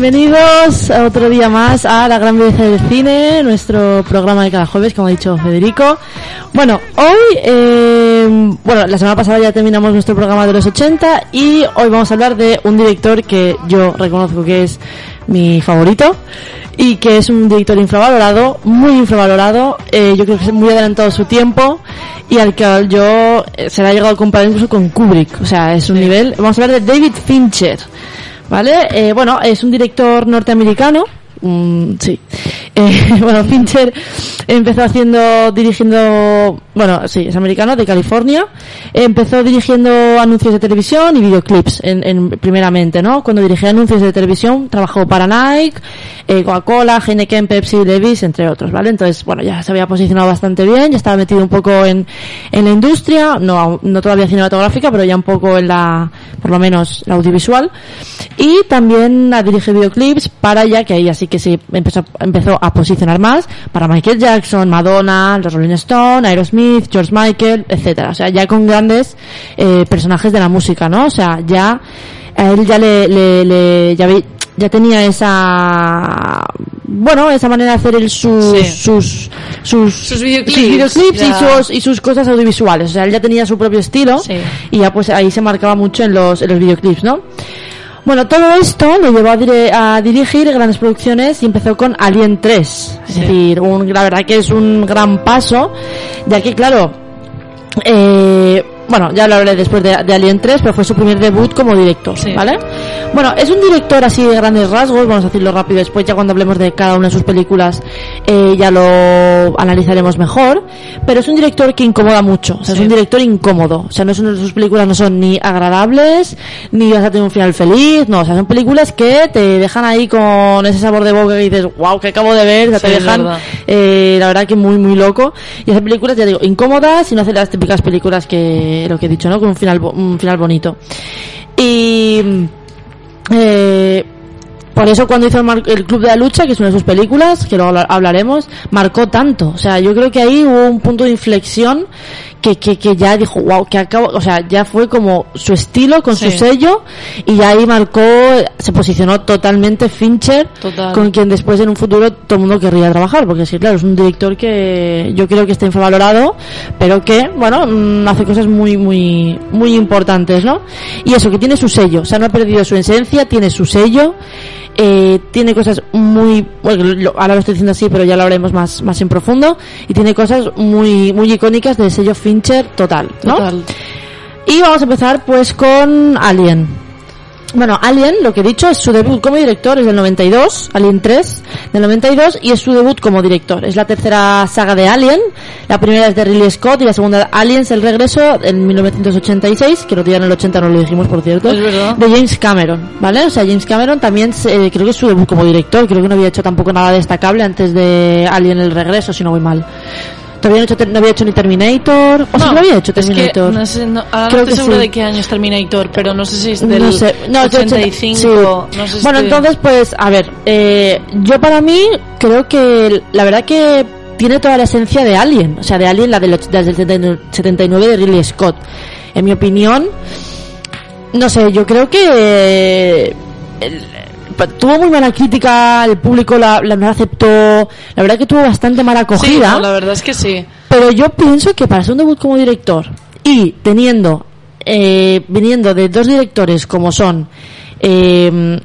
Bienvenidos otro día más a La Gran Belleza del Cine, nuestro programa de cada jueves, como ha dicho Federico. Bueno, hoy, eh, bueno, la semana pasada ya terminamos nuestro programa de los 80 y hoy vamos a hablar de un director que yo reconozco que es mi favorito y que es un director infravalorado, muy infravalorado, eh, yo creo que es muy adelantado a su tiempo y al que yo eh, se le ha llegado a comparar incluso con Kubrick, o sea, es un nivel. Vamos a hablar de David Fincher, ¿vale? Eh, bueno, es un director norteamericano, mm, sí. Eh, bueno, Fincher empezó haciendo, dirigiendo, bueno, sí, es americano, de California. Empezó dirigiendo anuncios de televisión y videoclips, en, en- primeramente, ¿no? Cuando dirigía anuncios de televisión, trabajó para Nike, eh, Coca-Cola, Heineken, Pepsi, Levi's, entre otros, ¿vale? Entonces, bueno, ya se había posicionado bastante bien, ya estaba metido un poco en, en la industria, no, no todavía cinematográfica, pero ya un poco en la, por lo menos, la audiovisual. Y también a dirigir videoclips para ya que ahí así que sí empezó, empezó a posicionar más para Michael Jackson, Madonna, los Rolling Stone, Aerosmith, George Michael, etcétera. O sea, ya con grandes eh, personajes de la música, ¿no? O sea, ya a él ya le, le, le- ya, vi- ya tenía esa bueno esa manera de hacer el sus Sí. sus sus Sus videoclips, videoclips y sus y sus cosas audiovisuales o sea él ya tenía su propio estilo Sí. y ya pues ahí se marcaba mucho en los en los videoclips no bueno, todo esto le llevó a, dirigir grandes producciones y empezó con Alien 3. Es Sí. decir, un, la verdad que es un gran paso, ya que claro, eh, bueno, ya lo hablaré después de, de Alien 3, pero fue su primer debut como director, Sí. ¿vale? Bueno, es un director así de grandes rasgos, vamos a decirlo rápido después, ya cuando hablemos de cada una de sus películas eh, ya lo analizaremos mejor, pero es un director que incomoda mucho, o sea, es un director incómodo, o sea, no son, sus películas no son ni agradables, ni vas a tener un final feliz, no, o sea, son películas que te dejan ahí con ese sabor de boca que dices, wow, que acabo de ver, o sea, Sí, te es dejan. Eh, la verdad que muy, muy loco, y hace películas, ya digo, incómodas y no hace las típicas películas que, lo que he dicho, ¿no? Con un final, un final bonito. Y, eh, por eso cuando hizo el, Club de la Lucha, que es una de sus películas, que luego habla- hablaremos, marcó tanto. O sea, yo creo que ahí hubo un punto de inflexión que, que, que ya dijo, wow, que acabo, o sea, ya fue como su estilo, con su sello, y ya ahí marcó, se posicionó totalmente Fincher, Total. con quien después en un futuro todo el mundo querría trabajar, porque sí, claro, es un director que yo creo que está infravalorado, pero que, bueno, mm, hace cosas muy, muy, muy importantes, ¿no? Y eso, que tiene su sello, o sea, no ha perdido su esencia, tiene su sello, eh, tiene cosas muy, bueno, lo- ahora lo estoy diciendo así, pero ya lo hablaremos más, más en profundo, y tiene cosas muy, muy icónicas del sello Fincher total, ¿no? Total. Y vamos a empezar pues con Alien. Bueno, Alien, lo que he dicho, es su debut como director, es del 92, Alien 3, del 92, y es su debut como director. Es la tercera saga de Alien, la primera es de Ridley Scott y la segunda Aliens, el regreso, en 1986, que lo día en el 80 no lo dijimos, por cierto, Es verdad. de James Cameron, ¿vale? O sea, James Cameron también, eh, creo que es su debut como director, creo que no había hecho tampoco nada destacable antes de Alien, el regreso, si no voy mal. Todavía no, he hecho, no había hecho ni Terminator, o no había hecho es que Terminator. no sé, no, ahora Creo no estoy segura sí. de qué año es Terminator, pero no sé si es del no sé, no, es de 85, sí. sé si Bueno, estoy- entonces, pues, a ver, eh, yo para mí creo que la verdad que tiene toda la esencia de Alien, o sea, de Alien, la del, la del 79 de Ridley Scott. En mi opinión, no sé, yo creo que eh, el- tuvo muy mala crítica, el público la, la no la aceptó, la verdad que tuvo bastante mala Sí, acogida. no, la verdad es que sí. Pero yo pienso que para ser un debut como director y teniendo, eh, viniendo de dos directores como son eh,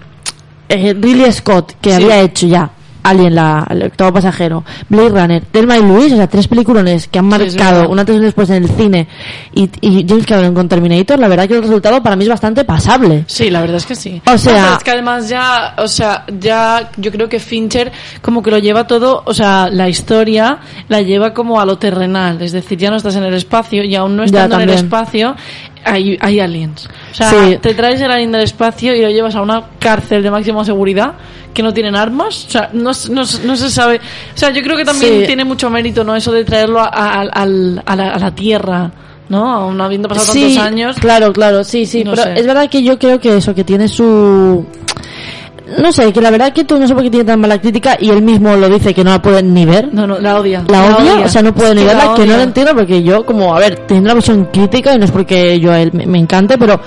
eh, Ridley Scott, que Sí. había hecho ya Alien, la, el octavo pasajero, Blade Runner, Thelma y Luis, o sea, tres peliculones que han marcado verdad. un antes y un después en el cine y, y James Cameron con Terminator, la verdad que el resultado para mí es bastante pasable. Sí, la verdad es que sí. O sea- es que además ya, o sea, ya yo creo que Fincher como que lo lleva todo, o sea, la historia la lleva como a lo terrenal, es decir, ya no estás en el espacio y aún no estando en el espacio hay, hay aliens. O sea, Sí. te traes el alien del espacio y lo llevas a una cárcel de máxima seguridad que no tienen armas, o sea, no, no, no se sabe. O sea, yo creo que también Sí. tiene mucho mérito, ¿no? Eso de traerlo a, a- al- a la, a la Tierra, ¿no? Aún habiendo pasado tantos años. Claro, claro, sí, sí. No pero sé. es verdad que yo creo que eso, que tiene su no sé, que la verdad que tú no sé por qué tiene tan mala crítica y él mismo lo dice que no la pueden ni ver. No, no, la odia. La, odia, o sea, no puede Es ni que la verla, que no lo entiendo porque yo, como, a ver, teniendo la visión crítica, y no es porque yo a él me, me encante, pero,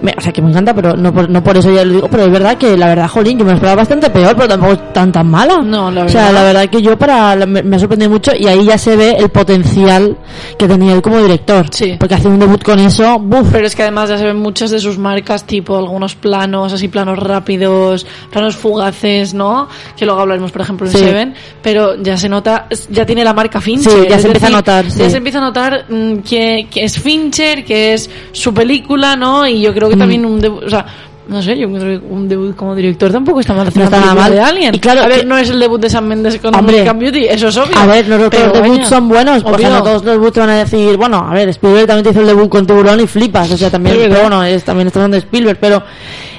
me- o sea, que me encanta, pero no por, no por eso ya lo digo, pero es verdad que la verdad, jolín, yo me lo esperaba bastante peor, pero tampoco es tan tan mala. No, la O sea, verdad. la verdad que yo para, la- me, me ha sorprendido mucho y ahí ya se ve el potencial que tenía él como director. Sí. Porque hace un debut con eso, buf. Pero es que además ya se ven muchas de sus marcas, tipo algunos planos, así planos rápidos, planos fugaces, ¿no? Que luego hablaremos, por ejemplo, en Sí. Seven. Pero ya se nota, ya tiene la marca Fincher. Sí, ya se empieza a notar, Ya se empieza a notar mm, que, que es Fincher, que es su película, ¿no? Y yo creo que Mm. también un debut, o sea, no sé, yo creo que un debut como director tampoco está mal No está nada mal. de Alien. Y claro a ver, que- no es el debut de Sam Mendes con Hombre. American Beauty, eso es obvio. A ver, no todos Pero, los debuts son buenos, o sea, no todos los debuts te van a decir, bueno, a ver, Spielberg también te hizo el debut con Tiburón y flipas, o sea, también, pero bueno, es, también estamos hablando de Spielberg, pero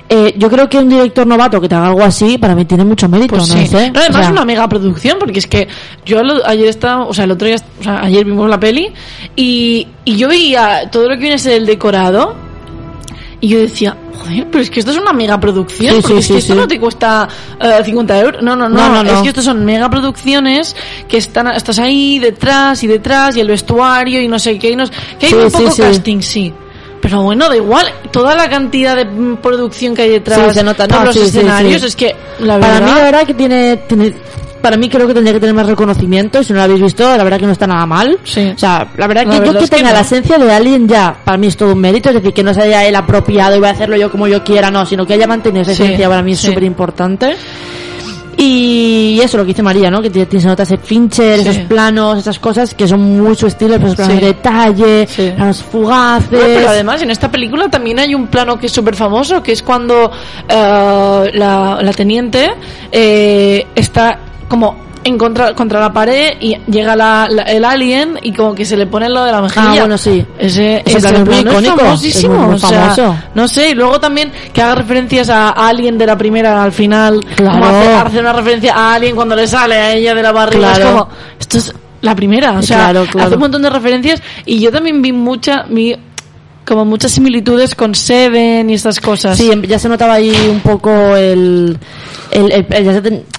eh, yo creo que un director novato que te haga algo así, para mí tiene mucho mérito, Pues no sí. No, además o sea, es una mega producción, porque es que yo lo- ayer estaba, o sea, el otro día, o sea, ayer vimos la peli y, y yo veía todo lo que viene a ser el decorado y yo decía, joder, pero es que esto es una mega producción, Sí, porque sí, es que sí, esto no te cuesta eh, 50 euros, no, no, no, No, es que estos son mega producciones que están, estás ahí detrás y detrás y el vestuario y no sé qué, y no, que hay un poco casting, sí. Pero bueno, da igual, toda la cantidad de producción que hay detrás, Sí, se nota, por no, los sí, escenarios, sí. es que la Para verdad... mí, la verdad que tiene, tiene, para mí creo que tendría que tener más reconocimiento, y si no lo habéis visto, la verdad que no está nada mal. Sí. O sea, la verdad La que yo verdad que tenga no. la esencia de Alien ya, para mí es todo un mérito, es decir, que no se haya él apropiado y voy a hacerlo yo como yo quiera, no, sino que haya mantenido esa esencia para mí es súper importante. Y eso, lo que dice María, ¿no? Que se nota ese Fincher, Sí. esos planos, esas cosas que son muy su estilo, esos planos Sí. de detalle, Sí. planos fugaces. Pero además en esta película también hay un plano que es súper famoso, que es cuando eh, la, la teniente eh, está como en contra, contra la pared y llega la, la- el alien y como que se le pone lado de la mejilla. Ah, bueno, sí. Ese, Ese plano es muy icónico, famosísimo, es muy- muy o sea, famoso. no sé, y luego también que haga referencias a Alien de la primera al final, Claro. como hace, hace una referencia a Alien cuando le sale a ella de la barriga, es Claro. como, esto es la primera, o sea, Claro, claro. hace un montón de referencias y yo también vi mucha, vi como muchas similitudes con Seven y estas cosas. Sí, ya se notaba ahí un poco el, el,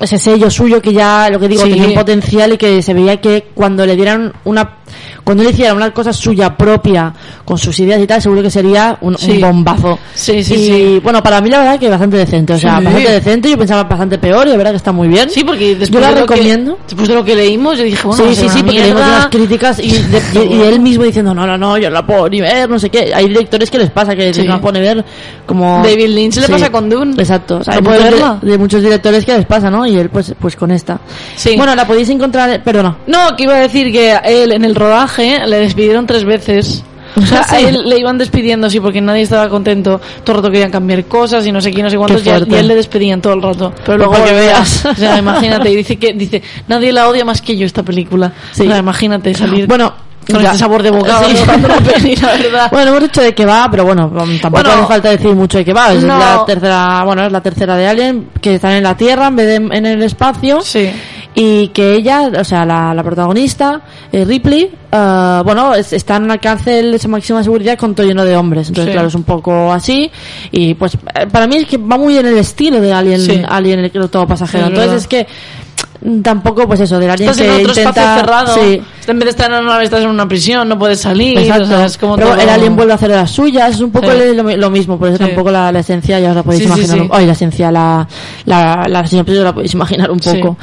ese sello suyo que ya, lo que digo, Sí. tenía un potencial y que se veía que cuando le dieran una, cuando él hiciera una cosa suya propia, con sus ideas y tal, seguro que sería un, un Sí. bombazo. Sí, sí, y sí. bueno, para mí la verdad que bastante decente, o sea, Sí. bastante decente, yo pensaba bastante peor y la verdad que está muy bien. Sí, porque después Yo la de lo que- recomiendo. después de lo que leímos, yo dije, bueno, sí, sí, sí, porque leímos unas críticas y, de- y- y él mismo diciendo, no, no, no, yo no la puedo ni ver, no sé qué. Hay directores que les pasa que no la pueden ver como... David Lynch le pasa con Dune. Exacto. O sea, No verla. de, de muchos directores que les pasa, ¿no? Y él pues pues con esta. Sí. Bueno, la podéis encontrar, perdona. No, que iba a decir que él en el rodaje le despidieron tres veces. O sea, a él le iban despidiendo, sí, porque nadie estaba contento. Todo el rato querían cambiar cosas y no sé quién, no sé cuántos. Y a, y a él le despedían todo el rato. Pero luego para que veas. O sea, imagínate. Y dice que, dice, nadie la odia más que yo esta película. Sí. O sea, imagínate salir Bueno, con ya. este sabor de boca. Sí. la peli, la verdad. Bueno, hemos dicho de que va, pero bueno, um, tampoco Bueno, hace falta decir mucho de que va. Es no. la tercera, bueno, es la tercera de Alien, que están en la Tierra en vez de en el espacio. Sí. Y que ella, o sea, la, la protagonista, eh, Ripley, eh, bueno, es- está en una cárcel de máxima seguridad con todo lleno de hombres. Entonces, Sí. claro, es un poco así. Y pues, eh, para mí es que va muy en el estilo de Alien, Sí. Alien el todo pasajero. Sí, Entonces, verdad. es que tampoco, pues eso, del Alien Estás que en otro intenta... espacio cerrado. Sí. En vez de estar en una nave, estás en una prisión, no puedes salir. Exacto. O sea, es como Pero todo- el alien vuelve a hacer de las suyas, es un poco Sí. lo, lo mismo, por eso Sí. tampoco la, la esencia ya os la podéis imaginar. ay, la esencia, la, la, la sinopsis os la podéis imaginar un poco.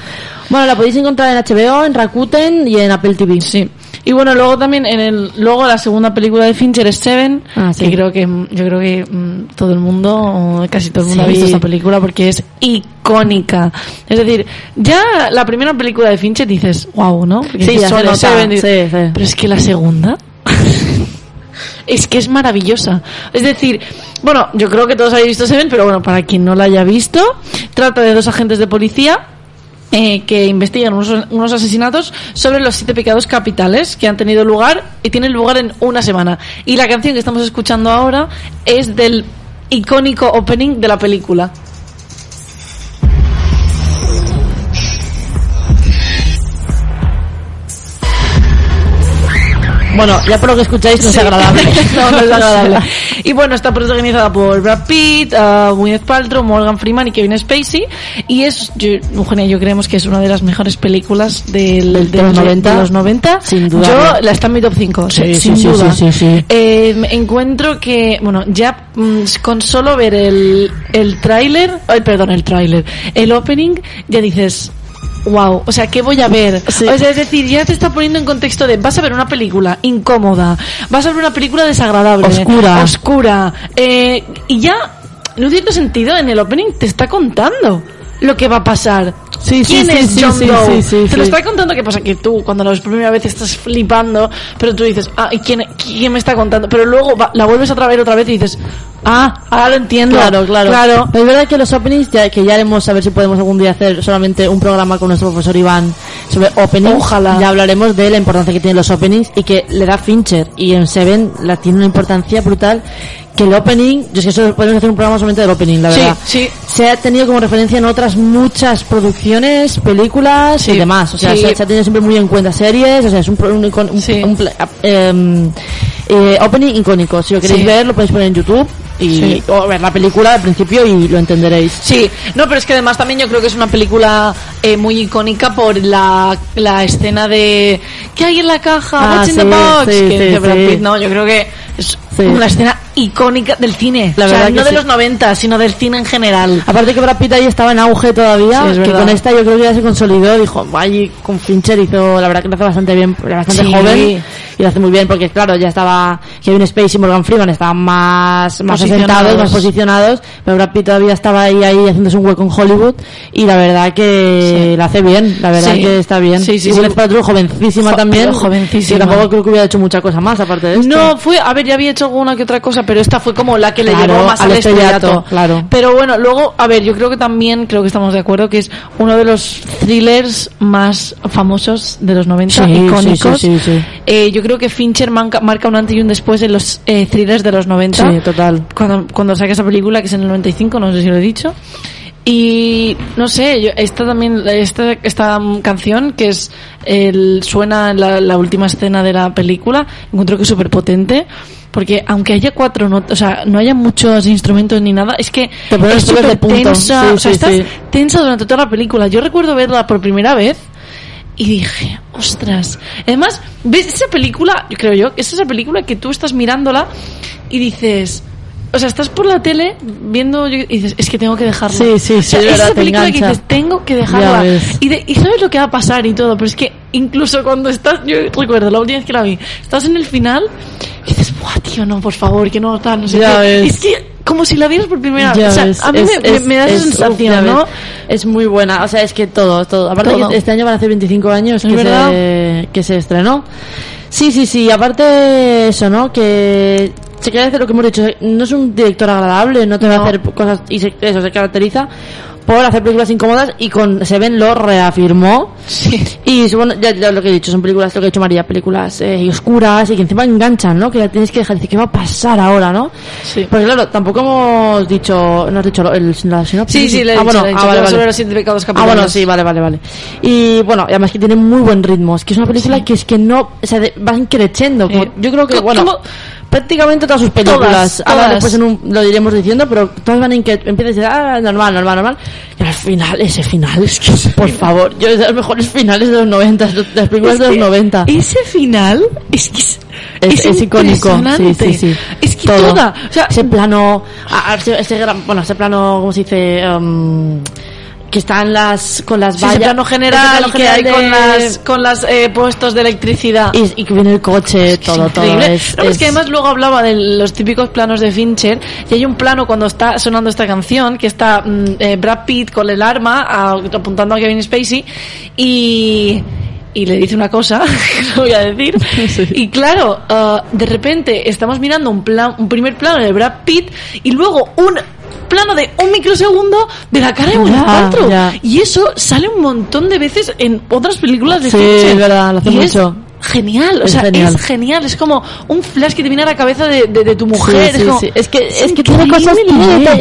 Bueno, la podéis encontrar en HBO, en Rakuten y en Apple TV. Sí. Y bueno, luego también en el luego la segunda película de Fincher es Seven, Ah, sí. que creo que yo creo que mm, todo el mundo, casi todo el mundo Sí. ha visto esta película porque es icónica. Es decir, ya la primera película de Fincher dices, wow, ¿no? Porque Sí, dices, ya se "Son nota, Seven", dices, sí, sí. Pero es que la segunda es que es maravillosa. Es decir, bueno, yo creo que todos habéis visto Seven, pero bueno, para quien no la haya visto, trata de dos agentes de policía eh, que investigan unos, unos asesinatos sobre los siete pecados capitales que han tenido lugar y tienen lugar en una semana. Y la canción que estamos escuchando ahora es del icónico opening de la película. Bueno, ya por lo que escucháis no es Sí. agradable. no, no es agradable. Y bueno, está protagonizada por Brad Pitt, uh, Gwyneth Paltrow, Morgan Freeman y Kevin Spacey. Y es, yo, Eugenia, yo creemos que es una de las mejores películas del, Del- de los 90. de los 90. Sin duda. Yo, la está en mi top 5. Sí, sin sí, duda. sí, sí, sí. Eh, me encuentro que, bueno, ya mm, con solo ver el, el tráiler, ay, perdón, el tráiler, el opening, ya dices, wow, o sea, ¿qué voy a ver? Sí. O sea, es decir, ya te está poniendo en contexto de, vas a ver una película incómoda, vas a ver una película desagradable, Oscura. oscura, eh, y ya, en un cierto sentido, en el opening te está contando lo que va a pasar. Sí, ¿Quién sí, es sí, John Doe? Te lo está contando qué pasa que tú cuando la primera vez estás flipando, pero tú dices, ah, ¿y quién, quién me está contando? Pero luego va- la vuelves otra vez otra vez y dices, ah, ahora lo entiendo. Claro, claro. Claro. Es verdad que los openings, ya, que ya haremos a ver si podemos algún día hacer solamente un programa con nuestro profesor Iván sobre openings. Ojalá. Ya hablaremos de la importancia que tienen los openings y que le da Fincher. Y en Seven la tiene una importancia brutal. Que el opening, yo es que eso podemos hacer un programa solamente del opening, la verdad. sí. Se ha tenido como referencia en otras muchas producciones, películas Sí, y demás. O sea, sí. se, se ha tenido siempre muy en cuenta series, o sea, es un, un, un- Sí. un em, eh, opening icónico. Si lo queréis ver, lo podéis poner en YouTube y Sí. o ver la película al principio y lo entenderéis. Sí, no, pero es que además también yo creo que es una película eh, muy icónica por la, la escena de ¿qué hay en la caja? Ah, What's in the box? sí, que sí, dice Brad sí. Pitt, no, yo creo que es una escena icónica del cine. La o sea, verdad que no de sí. los 90, sino del cine en general. Aparte que Brad Pitt ahí estaba en auge todavía, Sí, es que con esta yo creo que ya se consolidó, dijo, allí con Fincher hizo, la verdad que lo hace bastante bien, era bastante Sí. joven y lo hace muy bien porque claro, ya estaba Kevin Spacey y Morgan Freeman estaban más, más asentados, más posicionados, pero Brad Pitt todavía estaba ahí, ahí haciéndose un hueco en Hollywood y la verdad que la hace bien, la verdad que está bien. Sí, sí, y. Gwyneth Paltrow, jovencísima Jo- también, jovencísima. que tampoco creo que hubiera hecho mucha cosa más aparte de esto. No, fue, a ver, ya había hecho alguna que otra cosa, pero esta fue como la que le Claro, llevó más al al estrellato. estrellato, claro. Pero bueno, luego, a ver, yo creo que también, creo que estamos de acuerdo, que es uno de los thrillers más famosos de los 90, Sí, icónicos. sí, sí. Eh, yo creo que Fincher manca- marca un antes y un después en los eh, thrillers de los 90. Sí, total. Cuando, cuando saca esa película, que es en el 95, no sé si lo he dicho. Y no sé, yo, esta también, esta, esta canción que es el, suena en la, la última escena de la película, encuentro que es súper potente. Porque aunque haya cuatro notas, o sea, no haya muchos instrumentos ni nada, es que Te pones es de tensa, Sí, o sea, sí, estás sí. tensa durante toda la película. Yo recuerdo verla por primera vez y dije, ostras. Además, ves esa película, yo creo yo, que es esa película que tú estás mirándola y dices, o sea, estás por la tele viendo y dices, es que tengo que dejarla. Sí, sí, sí, O sea, es esa película que dices, tengo que dejarla. Y, de- y sabes lo que va a pasar y todo, pero es que incluso cuando estás, yo recuerdo la última vez que la vi, estás en el final y dices, buah, tío, no, por favor, que no, tal, no sé Ya qué. ves. Es que como si la vieras por primera vez. O sea, a mí es- me, es- me da esa es- sensación, ¿no? Es muy buena, o sea, es que todo, todo. Aparte Todo. que este año van a hacer 25 años que se, que se estrenó. Sí, sí, sí, aparte eso, ¿no? Que se quiere hacer lo que hemos dicho, no es un director agradable, no te va a No. hacer cosas, y se- eso se caracteriza por hacer películas incómodas y con Seven lo reafirmó. Sí. Y bueno, ya, ya lo que he dicho, son películas, lo que ha dicho María, películas eh, oscuras y que encima enganchan, ¿no? Que ya tienes que dejar, decir, ¿qué va a pasar ahora, no? Sí. Porque claro, tampoco hemos dicho, no has dicho el, la sinopsis. Sí, sí, le he ah, dicho, bueno, he dicho, ah, vale, vale. sobre los siete pecados Ah, capitales. bueno, sí, vale, vale, vale. Y bueno, además que tiene muy buen ritmo. Es que es una película Sí. que es que no, o sea, de- van creciendo. Sí. yo creo que, bueno, como- prácticamente todas sus películas. Todas, Ahora todas. después en un, lo iremos diciendo, pero todas van en que empiezas a decir, ah, normal, normal, normal. Y al final, ese final, es que, por favor, yo es de los mejores finales de los 90, de las películas Es de los que 90. Ese final es que es, Es, es icónico, sí, impresionante. sí, sí. Es que Todo. toda, o sea, ese plano, ese gran, bueno, ese plano, ¿cómo se dice? Um, que están las, con las sí, vallas. ese plano general plano que hay general con de- las con las eh, puestos de electricidad. y, y que viene el coche, todo, es todo. Es, No, es que además luego hablaba de los típicos planos de Fincher y hay un plano cuando está sonando esta canción que está mm, eh, Brad Pitt con el arma a- apuntando a Kevin Spacey y y le dice una cosa que no voy a decir Sí. y claro ah, de repente estamos mirando un plan un primer plano de Brad Pitt y luego un plano de un microsegundo de la cara de Gwyneth ya. y eso sale un montón de veces en otras películas de Sí, es verdad, lo hace Y es mucho. genial, o Es sea, genial. es genial, es como un flash que te viene a la cabeza de, de, de tu mujer, Sí, es sí, como- sí. Es que, es que tiene cosas,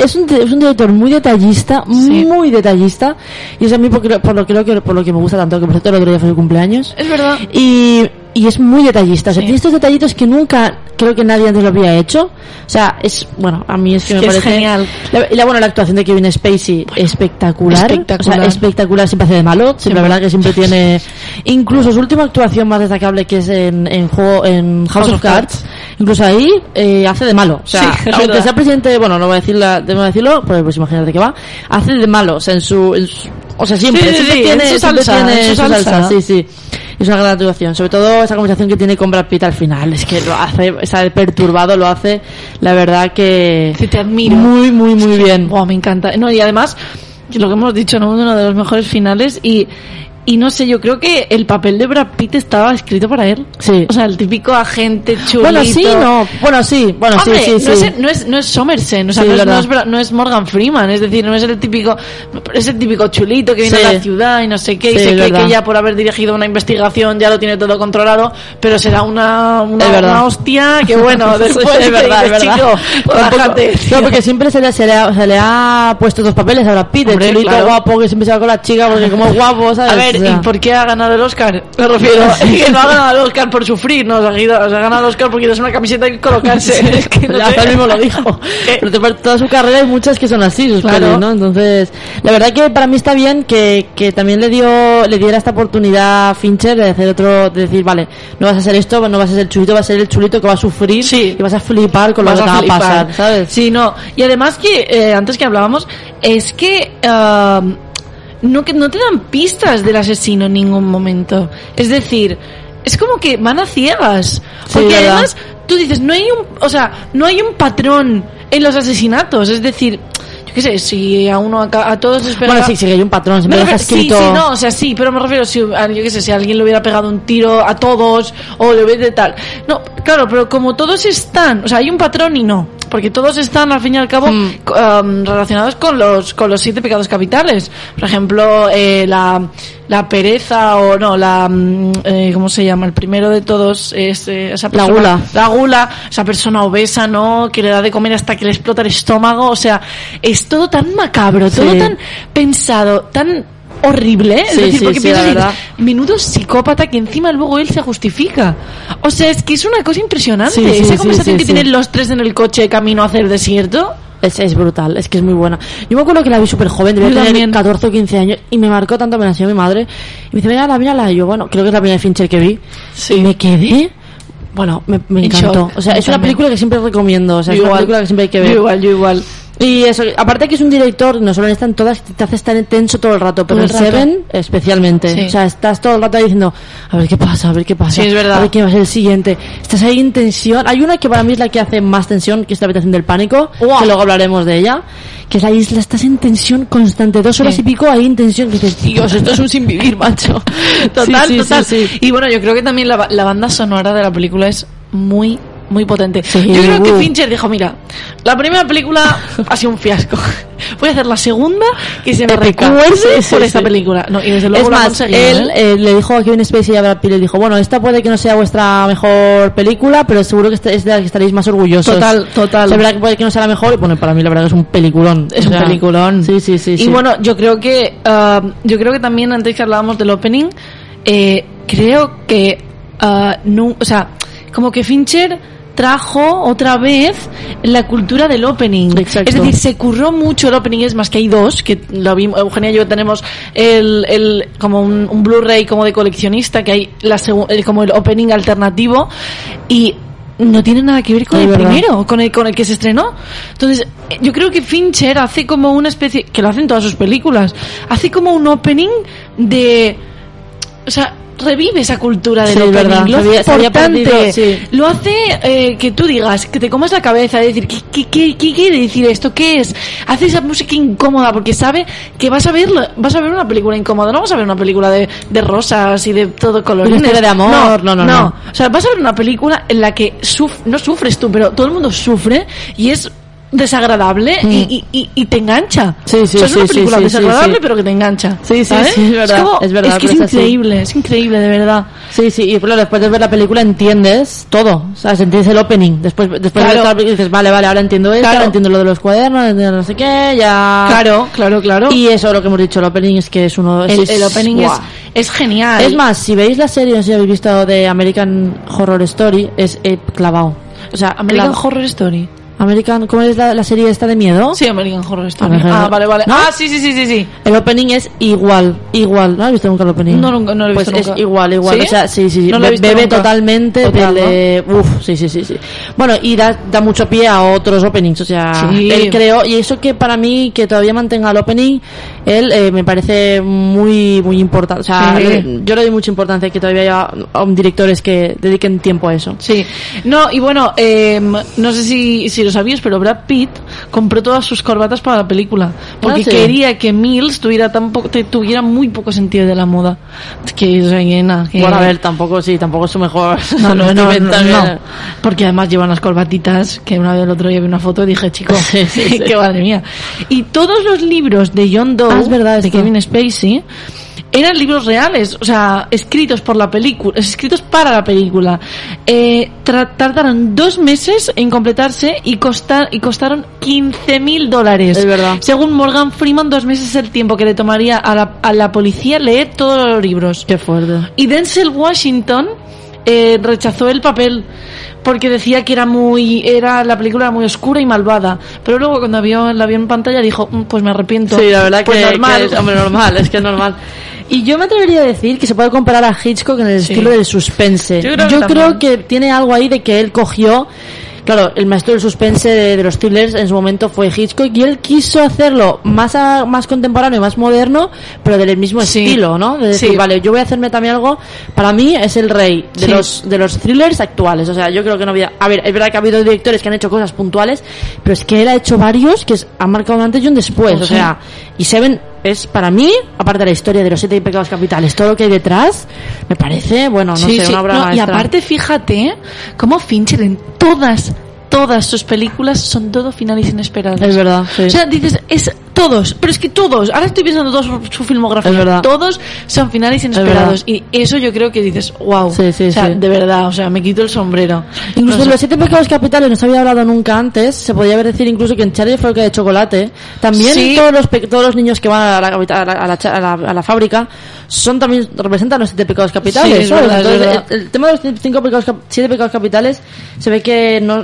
es, un, es un director muy detallista, muy detallista, y es a mí por, por lo que creo que por lo que me gusta tanto, que por cierto el otro día fue su cumpleaños, Es verdad. y, y es muy detallista, o sea, Sí. tiene estos detallitos que nunca creo que nadie antes lo había hecho, o sea, es, bueno, a mí es que Es me es parece genial. La, y la, bueno, la actuación de Kevin Spacey, espectacular, espectacular. o sea, espectacular, siempre hace de malo, siempre, Siempre. la verdad que siempre tiene, incluso su última actuación más destacable que es en, en juego, en House, of Cards, incluso ahí eh, hace de malo. O sea, Sí, aunque sea presidente, bueno, no voy a decirla, debo decirlo, pues, pues imagínate que va, hace de malo, o sea, en su, en su- o sea, siempre, Sí, sí, siempre sí, tiene, en su salsa, tiene salsa. sí, sí. Es una gran actuación, sobre todo esa conversación que tiene con Brad Pitt al final, es que lo hace, sea, perturbado lo hace, la verdad que Que te admiro. muy, muy, muy bien. Buah, me encanta. No, y además, lo que hemos dicho, ¿no? uno de los mejores finales y, y no sé, yo creo que el papel de Brad Pitt estaba escrito para él. Sí. O sea, el típico agente chulito. Bueno, sí, no, bueno, sí, bueno, Hombre, sí, sí, no, sí. Es, no, es, no es Somerset, o sea, Sí, no, es, no, es, no es Morgan Freeman, es decir, no es el típico, es el típico chulito que viene a la ciudad y no sé qué, y se cree que ya por haber dirigido una investigación ya lo tiene todo controlado, pero será una, una, una hostia que bueno, después es verdad, es dices, verdad. chico, Tampoco- no, porque siempre se le, se le ha, se le ha puesto dos papeles a Brad Pitt, el chulito claro. guapo que siempre se va con la chica porque como es guapo, ¿sabes? A ver, sea, ¿y por qué ha ganado el Oscar? Me refiero, es que no ha ganado el Oscar por sufrir, no, ha, ganado el Oscar porque es una camiseta que colocarse. es que no ya sé. mismo lo dijo. Eh, Pero toda su carrera hay muchas que son así, sus Claro. pelis, ¿no? Entonces, la verdad que para mí está bien que, que también le dio le diera esta oportunidad a Fincher de hacer otro, de decir, vale, no vas a ser esto, no vas a ser el chulito, vas a ser el chulito que va a sufrir Sí. y vas a flipar con lo Vas que te va a pasar, ¿sabes? Sí, no. Y además que, eh, antes que hablábamos, es que ah, no, que no te dan pistas del asesino en ningún momento. Es decir, es como que van a ciegas. Porque además, tú dices, no hay un, o sea, no hay un patrón en los asesinatos. Es decir, yo qué sé, si a uno, a, a todos les pega... Bueno, sí, sí que hay un patrón, Me siempre refiero- escrito... Sí, sí, no, o sea, sí, pero me refiero, si, a- yo qué sé, si alguien le hubiera pegado un tiro a todos, o le hubiera tal. No, claro, pero como todos están, o sea, hay un patrón y no. Porque todos están, al fin y al cabo, um, relacionados con los, con los siete pecados capitales. Por ejemplo, eh, la, la pereza, o no, la, mm, eh, ¿cómo se llama? El primero de todos es eh, esa La persona. gula. La gula, esa persona obesa, ¿no? Que le da de comer hasta que le explota el estómago. O sea, es todo tan macabro, todo tan pensado, tan horrible. ¿eh? Es Sí, decir, sí, porque sí, piensas la verdad. menudo psicópata que encima luego él se justifica. O sea, es que es una cosa impresionante. Sí, sí, Esa sí, conversación sí, que sí. tienen los tres en el coche camino hacia el desierto. Es, es brutal, es que es muy buena. Yo me acuerdo que la vi súper joven, debía Yo tener también. 14 o 15 años, y me marcó tanto, me la enseñó mi madre. Y me dice, mírala, mírala. Y yo, bueno, creo que es la primera de Fincher que vi. Sí. Y me quedé, bueno, me, me En encantó. shock, O sea, yo es una también. película que siempre recomiendo. O sea, Yo es una igual. película que siempre hay que Yo ver. igual, yo igual. Y eso, aparte que es un director, no solo en esta, en todas, te hace estar tenso todo el rato, pero en. Seven especialmente. Sí. O sea, estás todo el rato ahí diciendo, a ver qué pasa, a ver qué pasa. Sí, es verdad. A ver quién va a ser el siguiente. Estás ahí en tensión. Hay una que para mí es la que hace más tensión, que es la habitación del pánico, Uah. que luego hablaremos de ella. Que es la isla, estás en tensión constante, dos horas Sí. y pico ahí en tensión, que dices, Dios, esto es un sin vivir, macho. Total, total. Y bueno, yo creo que también la, la banda sonora de la película es muy, muy potente. Sí, yo creo que uh. Fincher dijo, mira, la primera película ha sido un fiasco. Voy a hacer la segunda y se me recuerde por esta película. No, y desde luego es más, él ¿eh? eh, le dijo a Kevin Spacey y a Brad Pitt, le dijo, bueno, esta puede que no sea vuestra mejor película, pero seguro que esta- es de la que estaréis más orgullosos. Total, total. O sea, verdad que puede que no sea la mejor, y bueno, para mí la verdad que es un peliculón. Es O un peliculón. Sí, sí, sí. y sí. bueno, yo creo que ah, yo creo que también antes que hablábamos del opening, eh, creo que no, o sea, como que Fincher trajo otra vez la cultura del opening. Exacto. Es decir, se curró mucho el opening, es más que hay dos, que lo vimos, Eugenia y yo tenemos el, el como un, un Blu-ray como de coleccionista, que hay la el- como el opening alternativo y no tiene nada que ver con Es el verdad. primero, con el, con el que se estrenó. Entonces, yo creo que Fincher hace como una especie, que lo hacen todas sus películas, hace como un opening de, o sea, revive esa cultura del Sí, opening, verdad. lo había- importante, perdido, sí. lo hace eh, que tú digas, que te comas la cabeza, de decir, ¿qué, qué, qué, qué quiere decir esto? ¿Qué es? Hace esa música incómoda porque sabe que vas a ver, vas a ver una película incómoda, no vas a ver una película de, de rosas y de todo. Una historia de amor, no, no, no. O sea, vas a ver una película en la que suf- no sufres tú, pero todo el mundo sufre y es desagradable y, y, y, y te engancha. Sí, sí, O sea, es una película sí, sí, desagradable, pero que te engancha. Sí, sí, es verdad, como- es verdad, que es pero es así. increíble, es increíble, de verdad. Sí, sí, y claro, después de ver la película entiendes todo, o sea, entiendes el opening, después, después Claro. de ver la película dices, vale, vale, ahora entiendo esto, Claro. ahora entiendo lo de los cuadernos, entiendo no sé qué, ya... Claro, claro, claro. Y eso, lo que hemos dicho, el opening es que es uno... el, es, el opening es, es genial. Es más, si veis la serie, no sé si habéis visto de American Horror Story, es eh, clavado. O sea, American Horror Story. American, ¿cómo es la, la serie esta de miedo? Sí, American Horror Story. American Ah, vale, vale. ¿No? Ah, sí, sí, sí, sí, sí. El opening es igual, igual. ¿No has visto nunca el opening? No, nunca- no lo he pues visto es nunca. igual, igual. ¿Sí? O sea, sí, sí, sí. No lo he visto Bebe nunca. totalmente Total, del de... Uf, sí, sí, sí, sí. Bueno, y da, da mucho pie a otros openings. O sea, Sí. él creo... Y eso que para mí, que todavía mantenga el opening, él eh, me parece muy, muy importante. O sea, Sí. le- yo le doy mucha importancia que todavía haya um, directores que dediquen tiempo a eso. Sí, no, y bueno, eh, no sé si, si lo sabías, pero Brad Pitt compró todas sus corbatas para la película. Porque Ah, sí. quería que Mills tuviera, tan tuviera muy poco sentido de la moda. Que es llena. Que... Bueno, a ver, tampoco, sí, tampoco es su mejor... No, no, no, no, que- no. Porque además llevan las corbatitas, que una vez el otro día vi una foto y dije, chico, Sí, sí, qué madre mía. Y todos los libros de John Doe, Ah, es verdad de. Kevin Spacey, eran libros reales, o sea, escritos por la película, escritos para la película. Eh, tardaron dos meses en completarse y, costar, y costaron 15 mil dólares. Es verdad. Según Morgan Freeman, dos meses es el tiempo que le tomaría a la, a la policía leer todos los libros. Qué fuerte. Y Denzel Washington eh, rechazó el papel porque decía que era muy era la película era muy oscura y malvada pero luego cuando vio, la vio en pantalla dijo "Mm, pues me arrepiento Sí, la verdad Pues que, normal. que es hombre, normal, es que es normal. Y yo me atrevería a decir que se puede comparar a Hitchcock en el Sí. estilo del suspense. Yo creo que tiene algo ahí de que él cogió, claro, el maestro del suspense de, de los thrillers en su momento fue Hitchcock y él quiso hacerlo más a- más contemporáneo y más moderno, pero del mismo Sí. estilo, ¿no? De decir, Sí. vale, yo voy a hacerme también algo, para mí es el rey de Sí. los de los thrillers actuales. O sea, yo creo que no había, a ver, es verdad que ha habido directores que han hecho cosas puntuales, pero es que él ha hecho varios que han marcado un antes y un después. Oh, o sí. sea, y Seven es para mí, aparte de la historia de los siete pecados capitales, todo lo que hay detrás, me parece, bueno, no Sí, sé, sí. una obra No, y aparte fíjate cómo Fincher en todas todas sus películas son todo finales inesperados Es verdad, sí. o sea dices es todos pero es que todos ahora estoy pensando toda su, su filmografía Es verdad. todos son finales inesperados y eso yo creo que dices wow Sí, sí, o sea sí. de verdad o sea me quito el sombrero Incluso No los siete pecados capitales no se había hablado nunca antes. Se podía haber decir incluso que en Charlie fábrica de chocolate también Sí. todos los pe- todos los niños que van a la, a la, a la a la- a la fábrica son también representan los siete pecados capitales. ¿sabes? verdad, Entonces. El, el tema de los cinco pecados siete pecados capitales se ve que no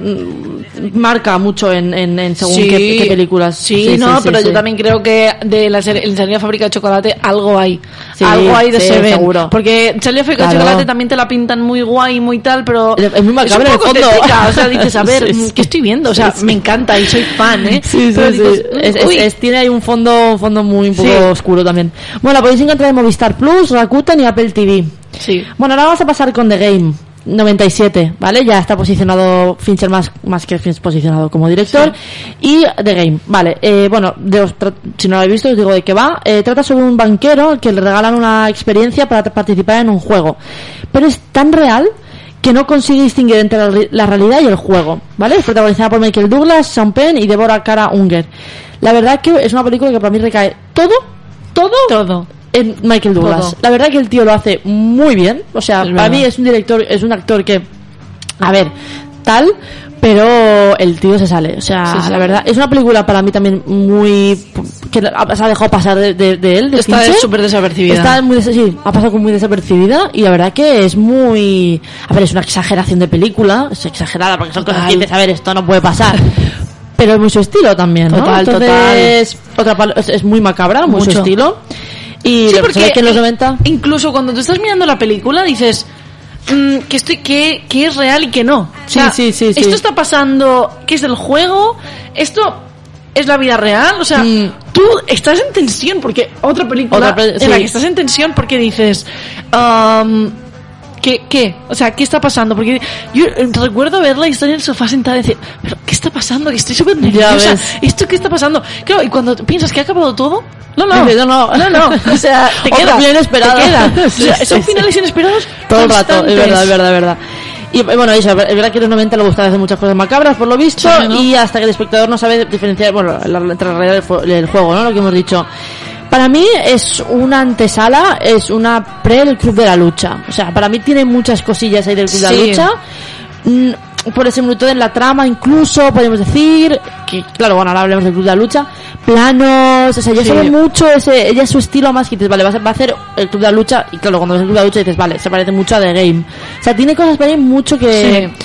marca mucho en, en, en según Sí. qué, qué películas. Sí, no, sí, pero yo también creo que de la serie, en Charlie Fábrica de Chocolate algo hay. Algo hay de Seven. seguro. Porque Charlie Fábrica de. Chocolate también te la pintan muy guay, muy tal, pero Es muy macabra un en el poco fondo. O sea, dices, a ver. ¿qué estoy viendo? O sea, me encanta y soy fan, ¿eh? Sí, sí, dices, Es- es- es- tiene ahí un fondo, un fondo muy un poco oscuro también. Bueno, la podéis encontrar en Movistar Plus, Rakuten y Apple TV. Sí. Bueno, ahora vamos a pasar con The Game. 97, ¿vale? Ya está posicionado Fincher más, más que Fincher posicionado como director. Y The Game, vale. Eh, bueno, de os si no lo habéis visto, os digo de qué va. Eh, trata sobre un banquero que le regalan una experiencia para participar en un juego. Pero es tan real que no consigue distinguir entre la, la realidad y el juego, ¿vale? Es protagonizada por Michael Douglas, Sean Penn y Deborah Kara Unger. La verdad que es una película que para mí recae todo, todo, Todo. En Michael Douglas. Todo. La verdad que el tío lo hace muy bien. O sea, para mí es un director, es un actor que, a ver, tal, pero el tío se sale. O sea, Sí, sí. la verdad, es una película para mí también muy que se ha dejado pasar de, de- de él. de Está súper desapercibida. Está muy sí, ha pasado como muy desapercibida y la verdad que es muy, a ver, es una exageración de película, es exagerada porque son cosas que Total. dices, a ver, esto no puede pasar. Pero es muy su estilo también, ¿no? Total, Entonces, otra es, es muy macabra, muy su estilo. Y Sí, ve que en los in- 90 incluso cuando tú estás mirando la película dices mm, que estoy que, que es real y que no. O Sí, sea, sí, sí, sí. Esto está pasando, que es del juego, esto es la vida real, o sea, Mm. tú estás en tensión porque otra película Otra en la que estás en tensión porque dices um, ¿Qué, ¿Qué? O sea, ¿qué está pasando? Porque yo eh, recuerdo ver la historia en el sofá sentada y decir, ¿pero qué está pasando? Que estoy súper nerviosa. ¿Esto qué está pasando? Claro, y cuando piensas que ha acabado todo, no, no. Dices, no, no. no, no. O sea, te queda. final inesperado. Te queda. O Sí, sea, sí, son sí. finales inesperados todo el rato, es verdad, es verdad, es verdad. Y eh, bueno, eso, es verdad que en los 90 le gustaba hacer muchas cosas macabras, por lo visto, y hasta que el espectador no sabe diferenciar, bueno, la, entre la realidad del, juego, ¿no? Lo que hemos dicho. Para mí es una antesala, es una pre del Club de la Lucha. O sea, para mí tiene muchas cosillas ahí del Club de la. Lucha. Por ese minuto en la trama, incluso, podemos decir, que claro, bueno, ahora hablemos del Club de la Lucha, planos, o sea, ya Sí. se ve mucho ese, ella su estilo más que dices, vale, va a, ser- va a hacer el Club de la Lucha, y claro, cuando ves el Club de la Lucha dices, vale, se parece mucho a The Game. O sea, tiene cosas para mí mucho que... Sí.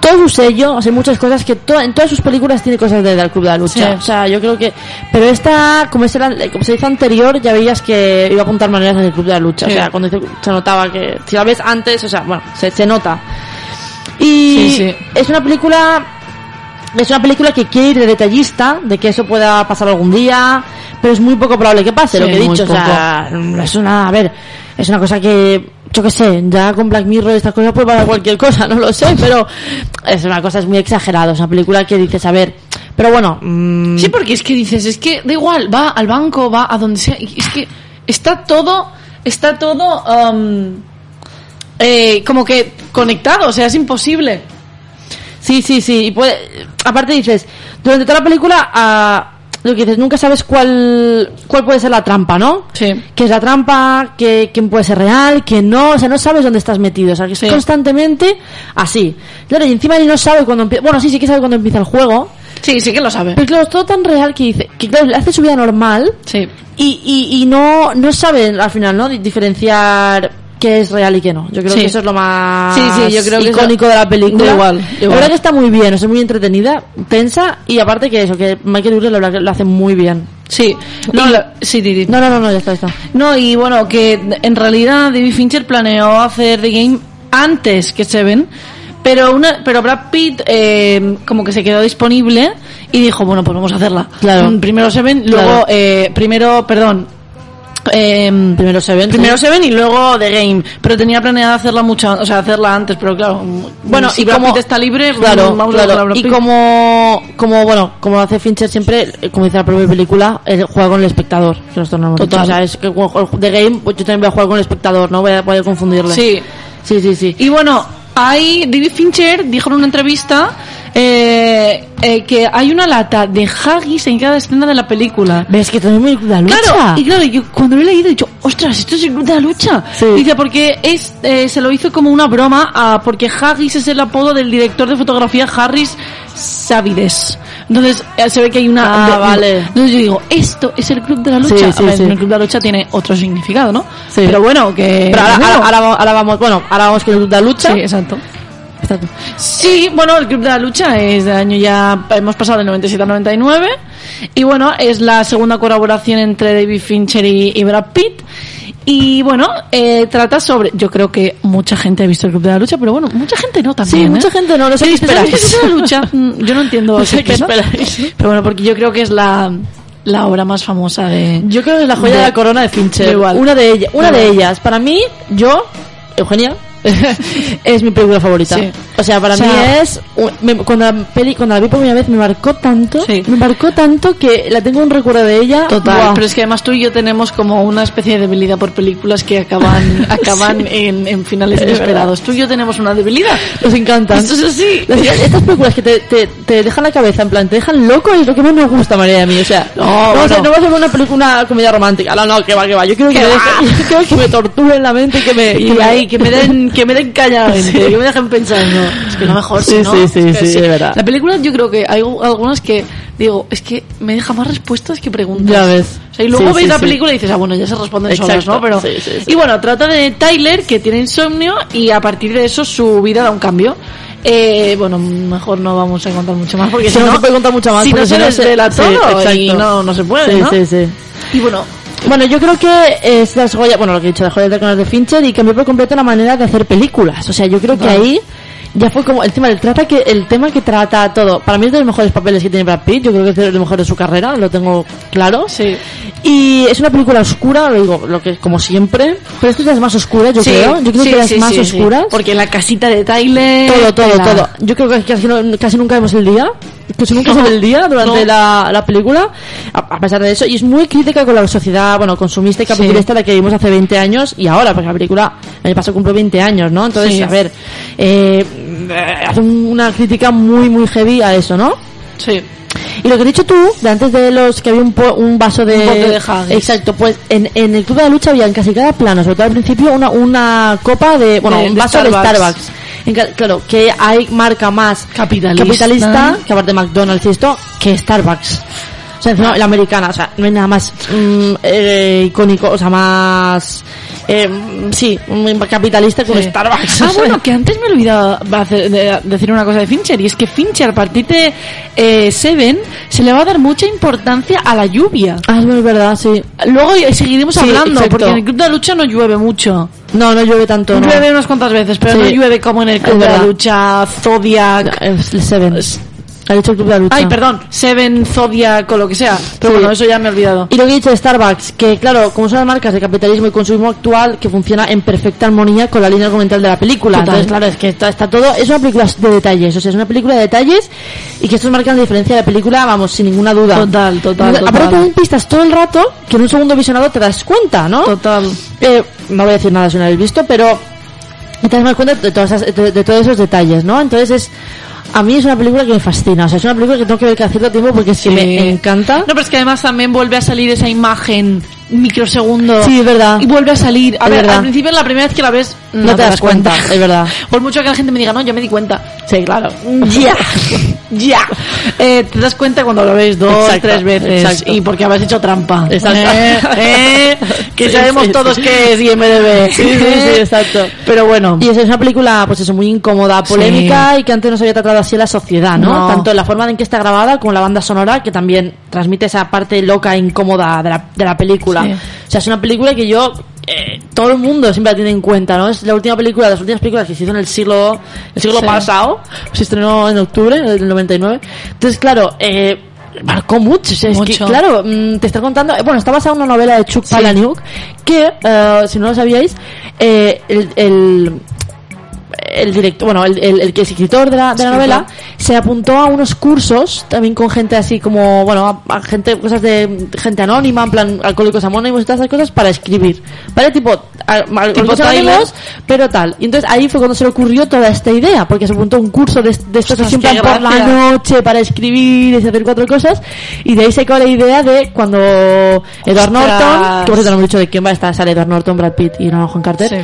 Todo su sello, o sea, hay muchas cosas que to- en todas sus películas tiene cosas de- del Club de la Lucha. Sí. O sea, yo creo que... Pero esta, como, es el- como se hizo anterior, ya veías que iba a apuntar maneras del Club de la Lucha. O sea, cuando se notaba que... Si la ves antes, o sea, bueno, se, se nota. Y Sí, sí. es una película es una película que quiere ir de detallista, de que eso pueda pasar algún día, pero es muy poco probable que pase, Sí, lo que he dicho. O sea, es una, a ver, es una cosa que, yo qué sé, ya con Black Mirror estas cosas puede pasar cualquier cosa, no lo sé, pero es una cosa, es muy exagerado, es una película que dices, a ver, pero bueno, mm, Sí, porque es que dices, es que da igual, va al banco, va a donde sea, y es que está todo, está todo um, eh, como que conectado, o sea, es imposible. Sí, sí, sí. Y puede, aparte dices, durante toda la película, ah, lo que dices, nunca sabes cuál, cuál puede ser la trampa, ¿no? Sí. ¿Qué es la trampa? ¿Qué, ¿Quién puede ser real? ¿Quién no? O sea, no sabes dónde estás metido. O sea, que es Sí. constantemente así. Claro, y encima él no sabe cuando empieza... Bueno, sí, sí que sabe cuando empieza el juego. Sí, sí que lo sabe. Pero claro, es todo tan real que dice... Que claro, hace su vida normal Sí. y, y, y no, no sabe al final, ¿no? Di- Diferenciar qué es real y qué no. Yo creo Sí. que eso es lo más Sí, sí, yo creo que icónico eso- de la película. Da igual, La igual. verdad que está muy bien, sea, muy entretenida, tensa y aparte que eso, que Michael Douglas lo, lo hace muy bien. Sí. No, Y- la- sí, di, di. No, no, no, no, ya está, ya está. No, y bueno, que en realidad David Fincher planeó hacer The Game antes que Seven, pero una, pero Brad Pitt eh, como que se quedó disponible y dijo, bueno, pues vamos a hacerla. Claro. Primero Seven, luego, Claro. eh, primero, perdón, eh, Primero Seven. Primero. Seven y luego The Game, pero tenía planeado hacerla mucho, o sea, hacerla antes, pero claro, Bueno, si y Brad como- Pitt está libre, claro, vamos a claro. a Brad y como, como, bueno, como hace Fincher siempre, eh, como dice la propia película, él juega con el espectador, que nosotros no hemos Total. dicho. O sea, es que The Game, pues yo también voy a jugar con el espectador, no voy a poder confundirle. Sí. Sí, sí, sí. Y bueno, hay David Fincher dijo en una entrevista eh, eh, que hay una lata de haggis en cada escena de la película. ¿Ves que también muy la lucha? Claro, y claro, yo cuando lo he leído he dicho, ostras, esto es el club de la lucha. Sí. Dice, porque es, eh, se lo hizo como una broma, a, porque Haggis es el apodo del director de fotografía Harris Savides. Entonces, eh, se ve que hay una... Ah, de- vale. Entonces yo digo, esto es el club de la lucha. Sí, A sí, ver, sí. El club de la lucha tiene otro significado, ¿no? Sí. Pero bueno, que... Pero ahora, ahora, ahora, ahora vamos, bueno, ahora vamos con el club de la lucha. Sí, exacto. Sí, bueno, el Club de la Lucha es de año ya, hemos pasado del 97 al 99 y bueno, es la segunda colaboración entre David Fincher y, y Brad Pitt y bueno, eh, trata sobre, yo creo que mucha gente ha visto el Club de la Lucha, pero bueno, mucha gente no también. Sí, ¿eh? mucha gente no, no sé ¿Qué qué dices, ¿has esperáis. la Lucha? Mm, Yo no entiendo No sé qué esperáis. Pero bueno, porque yo creo que es la, la obra más famosa de... Yo creo que es la joya de, De- la corona de Fincher. igual. Una de ellas, una de ellas. Para mí, yo, Eugenia, es mi película favorita. Sí. O sea, para O sea- mí es me- cuando la peli, cuando la vi por primera vez me marcó tanto, Sí. me marcó tanto que la tengo un recuerdo de ella. Total, Buah. pero es que además tú y yo tenemos como una especie de debilidad por películas que acaban acaban en, en finales Es inesperados. Tú y yo tenemos una debilidad. Nos encantan. Esto es así. Las- Estas películas que te, te, te dejan la cabeza, en plan, te dejan loco es lo que más nos gusta, María a mí. O sea, No, no, bueno. ser- no va a ser una película, una comedia romántica. No, no, que va, que va. Yo quiero que, Que me, yo quiero que me torturen la mente y que me, Y me- ahí, que me den, que me den calladamente, que me dejen pensando. Es que lo mejor, Sí, si no, sí, sí, es que sí, es verdad. La película yo creo que hay algunas que digo, es que me deja más respuestas que preguntas. Ya ves. O sea, y luego Sí, ves sí, la sí. película y dices, ah, bueno, ya se responden Exacto. solas, ¿no? Pero, Sí, sí, sí. Y bueno, trata de Tyler, que tiene insomnio, y a partir de eso su vida da un cambio. Eh, bueno, mejor no vamos a contar mucho más, porque Sí, si no no, se puede contar mucho más, Si no se se- desvela sí, todo, y no, no se puede, Sí, ¿no? sí, sí. Y bueno, Bueno, yo creo que es las joyas, bueno, lo que he dicho, las joyas de Conas de Fincher y cambió por completo la manera de hacer películas. O sea, yo creo que ahí ya fue como el tema del trata que el tema que trata todo. Para mí es de los mejores papeles que tiene Brad Pitt. Yo creo que es de los mejores de su carrera, lo tengo claro. sí. Y es una película oscura, lo digo, lo que como siempre. Pero esta es de las más oscuras, yo Sí, creo. Yo creo sí, que las sí, más sí, sí. oscuras. Porque la casita de Tyler. Todo, todo, la- todo. Yo creo que casi, no- casi nunca vemos el día. Casi nunca se ve el día durante No. la, la película. A, a pesar de eso. Y es muy crítica con la sociedad, bueno, consumista y Sí. capitalista la que vimos hace 20 años y ahora, porque la película el año pasado cumplió 20 años, ¿no? Entonces, Sí. a ver, eh, hace un- una crítica muy, muy heavy a eso, ¿no? Sí. Y lo que has dicho tú, de antes de los que había un, po- un vaso de... Un bote de Haggis. Exacto, pues en, en el Club de la Lucha había en casi cada plano, sobre todo al principio, una, una copa de... Bueno, De- un vaso de Starbucks. Starbucks. En ca- claro, que hay marca más Capitalista. capitalista, que aparte McDonald's y esto, que Starbucks. O sea, encima la americana, o sea, no hay nada más mm, eh, icónico, o sea, más... Eh, sí, capitalista un Sí. Starbucks. Ah, o sea. bueno, que antes me he olvidado hacer- de- decir una cosa de Fincher, y es que Fincher, a partir de eh, Seven, se le va a dar mucha importancia a la lluvia. Ah, es verdad, sí. Luego seguiremos Sí, hablando, exacto. porque en el Club de la Lucha no llueve mucho. No, no llueve tanto, no. Llueve unas cuantas veces, pero Sí. no llueve como en el Club de la. Lucha, Zodiac. El Ha dicho el Club de la Lucha. Ay, perdón, Seven, Zodiac o lo que sea. Pero Sí. bueno, eso ya me he olvidado. Y lo que he dicho de Starbucks, que claro, como son las marcas de capitalismo y consumismo actual, que funciona en perfecta armonía con la línea argumental de la película. Total. Entonces, claro, es que está, está todo, es una película de detalles, o sea, es una película de detalles y que estos marcan la diferencia de la película, vamos, sin ninguna duda. Total, total, Aparte total. dan pistas todo el rato que en un segundo visionado te das cuenta, ¿no? Total. Eh, no voy a decir nada si no lo habéis visto, pero te das cuenta de, todas esas- de, de todos esos detalles, ¿no? Entonces es... A mí es una película que me fascina, o sea, es una película que tengo que ver cada cierto tiempo porque es que Sí. me encanta. No, pero es que además también vuelve a salir esa imagen microsegundo. Sí, es verdad. Y vuelve a salir. A Es ver, verdad. al principio, la primera vez que la ves, No te das cuenta, es verdad. Por mucho que la gente me diga, no, yo me di cuenta. Sí, claro. Ya, ya. Eh, te das cuenta cuando lo ves dos, Exacto, tres veces. exacto. Y porque habéis hecho trampa. Exacto. Eh, eh, que Sí, sabemos sí, todos que es IMDB. Sí, sí, sí, exacto. Pero bueno. Y eso es una película, pues eso, muy incómoda, polémica y que antes no se había tratado así en la sociedad, ¿no? No. Tanto en la forma en que está grabada como la banda sonora, que también transmite esa parte loca e incómoda de la, de la película. Sí. O sea, es una película que yo, eh, todo el mundo siempre la tiene en cuenta, ¿no? Es la última película, las últimas películas que se hizo en el siglo, el siglo Sí. pasado, se estrenó en octubre del 99. Entonces, claro, eh, marcó mucho, o sea, es que, claro, mm, te está contando, eh, bueno, está basada en una novela de Chuck Sí. Palahniuk, que, eh, si no lo sabíais, eh, el, el, el director, bueno, el, el, el que es escritor de la, de la Escritor. novela, se apuntó a unos cursos, también con gente así como, bueno, a, a gente, cosas de gente anónima, en plan alcohólicos anónimos y todas esas cosas, para escribir. ¿Vale? Tipo, a- alcohólicos anónimos, pero tal. Y entonces ahí fue cuando se le ocurrió toda esta idea, porque se apuntó a un curso de, de estos así plan por la noche para escribir y hacer cuatro cosas, y de ahí sacó la idea de cuando Edward. Norton, que por cierto no hemos dicho de quién va a estar, sale Edward Norton, Brad Pitt y no Juan Carter, Sí.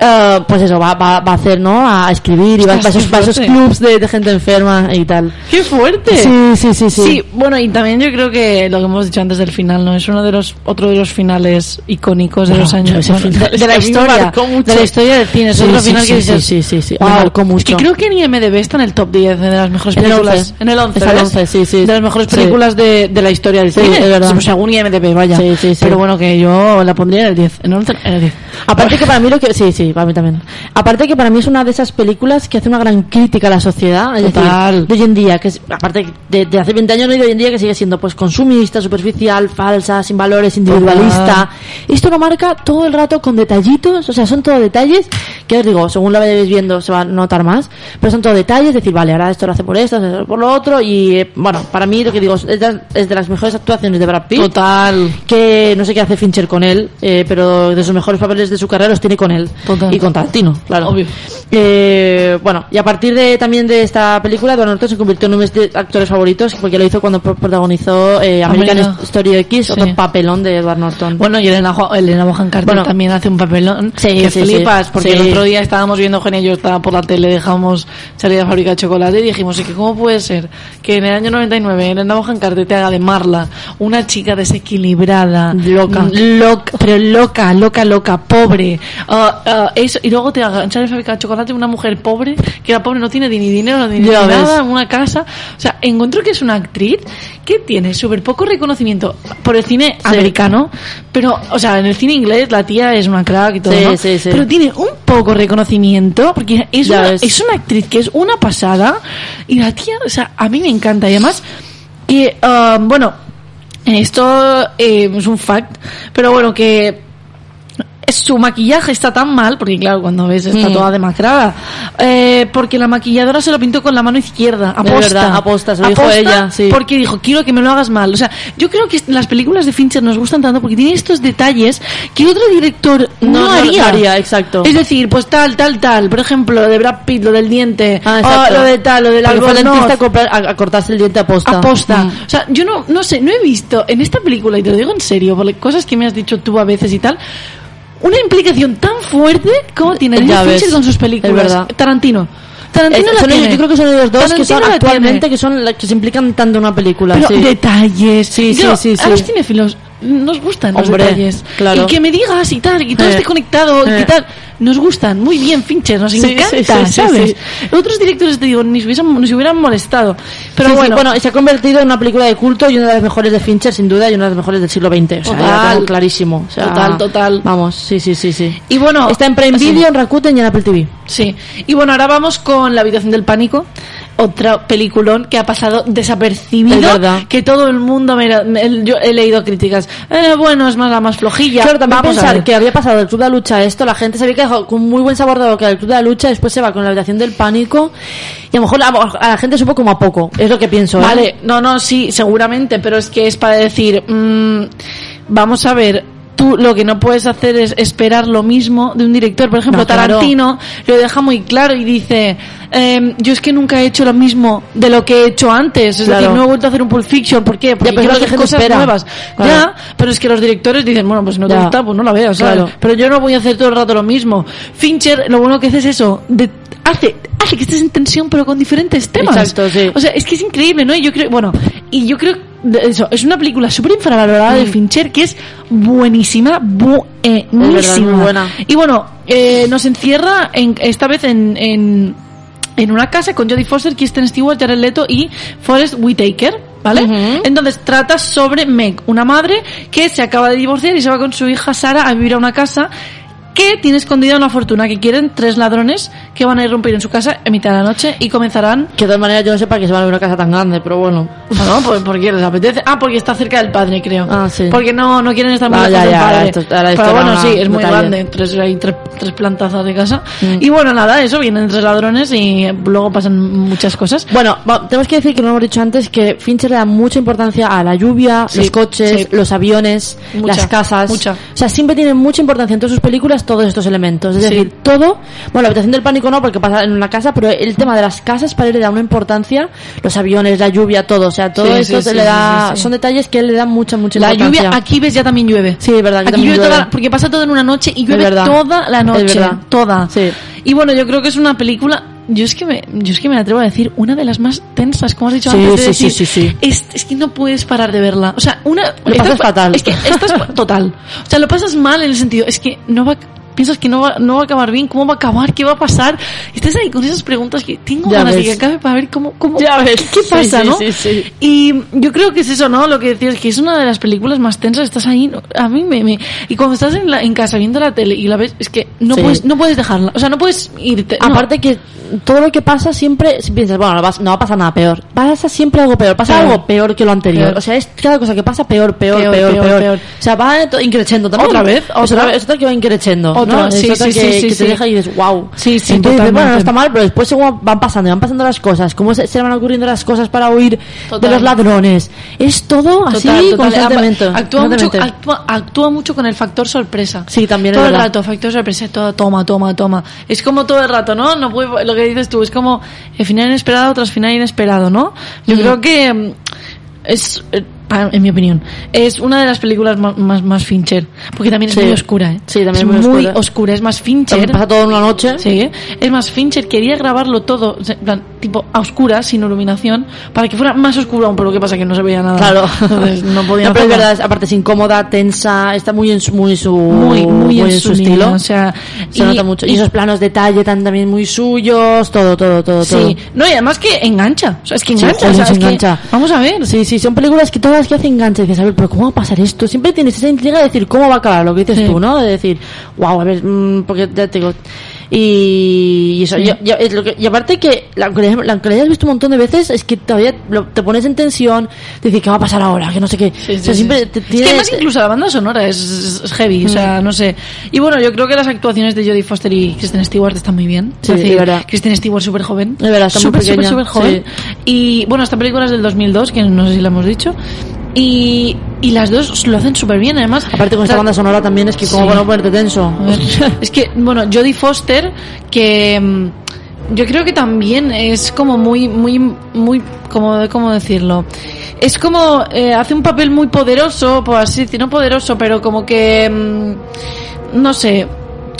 eh, pues eso, va, va, va a hacer, ¿no? A escribir y va, va a Ostras, esos, clubs de, de gente enferma y tal. ¡Qué fuerte! Sí, sí, sí, sí. Sí, bueno, y también yo creo que lo que hemos dicho antes del final, ¿no? Es uno de los, otro de los finales icónicos de Bueno, los años. bueno, final de, es de la me historia. De la historia del cine. Es Sí, otro sí, final sí, que dices, sí, sí, sí, me "Guau". marcó Es mucho. que creo que en IMDB está en el top 10 de las mejores películas. 11. En el 11. Está en el ¿ves? 11, sí, sí. De las mejores películas de, de la historia del cine. es verdad. Pues según IMDB, vaya. Sí, sí, sí. Pero bueno, que yo la pondría en el 10. En el 11, en el 10. Aparte que para mí lo que sí, sí, para mí también. Aparte que para mí es una de esas películas que hace una gran crítica a la sociedad, es Total. decir, de hoy en día, que es aparte de, de hace 20 años no y de hoy en día que sigue siendo pues consumista, superficial, falsa, sin valores, individualista. Esto lo marca todo el rato con detallitos, o sea, son todo detalles que os digo, según la vayáis viendo se va a notar más, pero son todo detalles, es decir, vale, ahora esto lo hace por esto, esto por lo otro y eh, bueno, para mí lo que digo es de, es de las mejores actuaciones de Brad Pitt Total. que no sé qué hace Fincher con él, eh, pero de sus mejores papeles de su carrera los tiene con él. Total. Y con Tarantino, claro. Obvio. Eh, bueno, y a partir de también de esta película, Edward Norton se convirtió en uno de mis actores favoritos porque lo hizo cuando pro- protagonizó eh, American America. Story X, Sí. otro papelón de Edward Norton. Bueno, y Elena, Elena Bonham Carter Bueno. también hace un papelón Sí, que sí, flipas, porque el otro día estábamos viendo, Genia y yo estaba por la tele, dejamos salir a la fábrica de chocolate y dijimos, ¿y que cómo puede ser que en el año 99 Elena Bonham Carter te haga de Marla una chica desequilibrada, Loca. mm, loca, pero loca, loca, loca, pobre, ah, ah, eso, y luego te haga salir a la fábrica de chocolate una mujer pobre, que la pobre no tiene ni dinero, ni, ni Ya ves. nada, una casa, o sea, encuentro que es una actriz que tiene súper poco reconocimiento por el cine americano, pero, o sea, en el cine inglés la tía es una crack y todo, Sí, ¿no? sí, sí. pero tiene un poco reconocimiento, porque es una, es una actriz que es una pasada, y la tía, o sea, a mí me encanta, y además, que, ah, bueno, esto eh, es un fact, pero bueno, que su maquillaje está tan mal, porque claro, cuando ves está Mm. toda demacrada, eh, porque la maquilladora se lo pintó con la mano izquierda, aposta. verdad, aposta, se lo dijo Aposta, ella, sí. Porque dijo, quiero que me lo hagas mal. O sea, yo creo que las películas de Fincher nos gustan tanto porque tiene estos detalles que otro director no, No, no haría. haría, exacto. Es decir, pues tal, tal, tal. Por ejemplo, lo de Brad Pitt, lo del diente, Ah, o lo de tal, lo del Porque fue al albornoz dentista a, a- a cortarse el diente aposta. aposta. Mm. O sea, yo no, no sé, no he visto en esta película, y te lo digo en serio, por las cosas que me has dicho tú a veces y tal, una implicación tan fuerte como tiene Ya David Fincher con sus películas. es verdad. Tarantino. Tarantino Eh, la son tiene. yo creo que son ellos dos que Tarantino son la actualmente que son la- que se implican tanto en una película. Pero sí. detalles. Sí, sí, Yo, sí, sí. A los cinéfilos nos gustan los Hombre, detalles. claro. Y que me digas y tal, y todo Eh, esté conectado y eh. que tal. Nos gustan. Muy bien, Fincher. Nos Sí, encanta, sí, sí, ¿sabes? Otros directores, te digo, ni se hubieran, molestado. Pero bueno, bueno, y se ha convertido en una película de culto y una de las mejores de Fincher, sin duda, y una de las mejores del siglo XX. O sea, Total. lo tengo clarísimo. O sea, Total, total. Vamos, sí, sí, sí, sí. y bueno. Está en Prime. Video, en Rakuten y en Apple TV. Sí. Y bueno, ahora vamos con La habitación del pánico. Otra peliculón que ha pasado desapercibido. Que todo el mundo, me- yo he leído críticas. Eh, bueno, es más la más flojilla. Claro, también Vamos a pensar ver. que había pasado del Club de la Lucha a esto, la gente se había quedado con muy buen sabor de boca del Club de la Lucha, después se va con la habitación del pánico, y a lo mejor a, a la gente supo como a poco, es lo que pienso. ¿eh? Vale, no, no, sí, seguramente, pero es que es para decir, mm, vamos a ver, tú lo que no puedes hacer es esperar lo mismo de un director. Por ejemplo, No, claro. Tarantino lo deja muy claro y dice, em, yo es que nunca he hecho lo mismo de lo que he hecho antes. Es Claro. decir, no he vuelto a hacer un Pulp Fiction. ¿Por qué? Porque pero quiero hacer gente cosas espera. nuevas. Claro. Ya, pero es que los directores dicen, bueno, pues no te Ya. gusta, pues no la veas. Pero yo no voy a hacer todo el rato lo mismo. Fincher, lo bueno que hace es eso, de- hace, hace que estés en tensión pero con diferentes temas. Exacto, sí. O sea, es que es increíble, ¿no? Y yo creo, bueno, y yo creo eso, es una película súper infravalorada Mm. de Fincher que es buenísima, buenísima. muy buena. Y bueno, eh, nos encierra en, esta vez en, en, en una casa con Jodie Foster, Kristen Stewart, Jared Leto y Forrest Whitaker. ¿Vale? Ujú. Entonces trata sobre Meg, una madre que se acaba de divorciar y se va con su hija Sara a vivir a una casa que tiene escondida una fortuna que quieren tres ladrones que van a irrumpir en su casa en mitad de la noche y comenzarán Que de todas maneras yo no sé para qué se van a ver una casa tan grande, pero bueno. no, pues porque les apetece. Ah, porque está cerca del padre, creo. Ah, sí. Porque no, no quieren estar muy Ah, lejos ya, del padre. esto- Pero bueno, sí, es muy detalle. grande. Tres, hay tres, tres plantazas de casa. Mm. Y bueno, nada, eso, vienen tres ladrones y luego pasan muchas cosas. Bueno, tenemos que decir que no hemos dicho antes que Fincher le da mucha importancia a la lluvia, Sí, los coches, sí. los aviones, Mucha, las casas. mucha. O sea, siempre tiene mucha importancia en todas sus películas todos estos elementos. Es Sí. decir, todo. Bueno, la habitación del pánico no, porque pasa en una casa, pero el tema de las casas para él le da una importancia. Los aviones, la lluvia, todo. O sea, todo Sí, esto sí, le da. Son detalles que él le da mucha, mucha La importancia. lluvia, aquí ves ya también llueve. Sí, es verdad, aquí Aquí también llueve, llueve. toda, porque pasa todo en una noche y llueve toda la noche. Toda. Sí. Y bueno, yo creo que es una película. Yo es que me, yo es que me atrevo a decir una de las más tensas, como has dicho Sí, antes. de sí, decir. Es, es que no puedes parar de verla. O sea, una. Lo pasas fatal. Es que estás total. O sea, lo pasas mal en el sentido, es que no va. Piensas que no va, no va a acabar bien, ¿cómo va a acabar? ¿Qué va a pasar? Y estás ahí con esas preguntas que tengo Ya ganas de ves. que acabe para ver cómo, cómo Ya ves. qué, pasa, sí, ¿no? sí, sí. Y yo creo que es eso, ¿no? Lo que decías, que es una de las películas más tensas, estás ahí, ¿no? a mí me, me- y cuando estás en, la, en casa viendo la tele y la ves, es que no puedes, no puedes dejarla, o sea, no puedes irte. no. Aparte que todo lo que pasa siempre si piensas, bueno, no va, no va a pasar nada peor. Pasa siempre algo peor. Pasa Peor. algo peor que lo anterior. Peor. O sea, es cada cosa que pasa peor, peor, Peor, peor, peor. O sea, va increciendo también. ¿Otra vez? ¿Otra? otra, vez- otra que va increciendo. ¿No? Es sí, otra sí, que, sí, que te deja y dices, wow. Sí, sí, Entonces, totalmente. bueno, no está mal, pero después según van pasando, van pasando las cosas, cómo se, van ocurriendo las cosas para huir Total. de los ladrones. Es todo así Total, constantemente. Actúa mucho, actúa, actúa mucho con el factor sorpresa. Sí, también es Todo el rato, factor sorpresa, todo, toma, toma, toma. Es como todo el rato, ¿no? No puede, lo que dices tú, es como el final inesperado tras final inesperado, ¿no? Yo creo que mm, es, eh, pa- en mi opinión, es una de las películas más, más, más Fincher. Porque también es Sí. muy oscura, ¿eh? Sí, también es muy muy oscura. oscura. Es más Fincher. También pasa todo en una noche. Sí, es más, Fincher quería grabarlo todo, plan, tipo a oscuras, sin iluminación, para que fuera más oscuro aún, pero lo que pasa es que no se veía nada. Claro. Entonces, no podía pero es verdad, es- aparte es incómoda, tensa, está muy en su, muy, su, muy, muy, en, su, estilo. o sea, Se nota mucho. Y, esos planos detalle tan también muy suyos, todo, todo, todo, todo. Sí, no, y además que engancha, o sea, es que Sí, engancha, joder, o sea, se es que- engancha. vamos a ver. Sí, sí, son películas que todas las que hacen enganche. Dices, a ver, pero ¿cómo va a pasar esto? Siempre tienes esa intriga de decir cómo va a acabar, lo que dices Sí. tú, ¿no? De decir, wow, a ver, mm, porque ya te digo, Y, y eso, yo- yo- es lo que- y aparte que, la- aunque la, aunque la hayas visto un montón de veces, es que todavía lo- te pones en tensión, te dices, ¿qué va a pasar ahora? Que no sé qué. Sí, o sí, sea, sí. siempre te Es tiene- que además incluso la banda sonora es, es- es heavy, o sea, no sé. Y bueno, yo creo que las actuaciones de Jodie Foster y Kristen Stewart están muy bien. Sí, Es decir, de verdad. Kristen Stewart súper joven. De verdad, súper, súper, súper joven. Y bueno, esta película es del 2002, que no sé si la hemos dicho. Y, y las dos lo hacen súper bien, además. Aparte con esta banda sonora también es que como Sí. para no ponerte tenso. es que, bueno, Jodie Foster, que mm, yo creo que también es como muy, muy, muy, como, ¿cómo decirlo? Es como, eh, hace un papel muy poderoso, por así decir, no poderoso, pero como que, mm, no sé,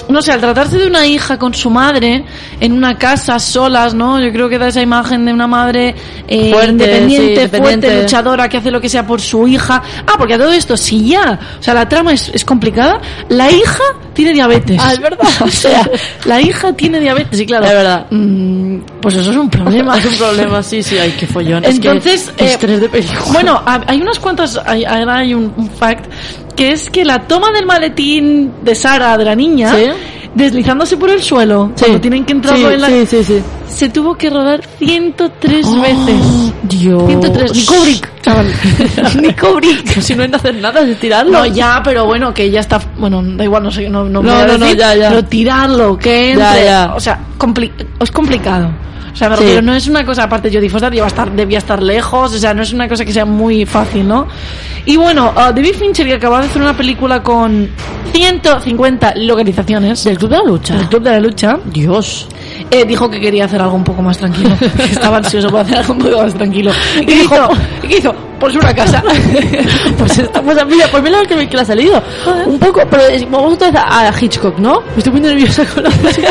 no sé, al tratarse de una hija con su madre en una casa solas, ¿no? Yo creo que da esa imagen de una madre eh, Fuerte, independiente, sí, fuerte, luchadora, que hace lo que sea por su hija. Ah, porque a todo esto, si ya, o sea, la trama es, es complicada, la hija tiene diabetes. Ah, es verdad. o sea, la hija tiene diabetes, y claro. Es verdad. mm, pues eso es un problema. Es un problema, sí, sí, ay, qué follón. Es que Entonces, eh, estrés de película. bueno, ha- hay unas cuantas, hay, hay un, un fact, que es que la toma del maletín de Sara, de la niña, Sí. deslizándose por el suelo, Sí. cuando tienen que entrar sí, en la... sí, sí, sí. Se tuvo que rodar 103 Oh, veces. Dios. 103, ni Kubrick, chaval. ni Kubrick. Si no que hacer nada, es tirarlo. No, ya, pero bueno, que ya está. Bueno, da igual, no sé, no, no, No, voy a no, no, decir, ya, ya. Pero tirarlo, que entre. Ya, ya. O sea, compli- es complicado. O sea, me Sí. no es una cosa, aparte Jodie Foster debía estar, debía estar lejos, o sea, no es una cosa que sea muy fácil, ¿no? Y bueno, uh, David Fincher, que acaba de hacer una película con 150 localizaciones Del Club de la Lucha. del Club de la Lucha, Dios. eh, dijo que quería hacer algo un poco más tranquilo. estaba ansioso por hacer algo un poco más tranquilo. ¿Y qué hizo? ¿Y qué hizo? Pues una casa. Pues, esta- pues mira, pues mira lo que le ha salido. Un poco, pero vamos otra vez a, a Hitchcock, ¿no? Me estoy muy nerviosa con la música.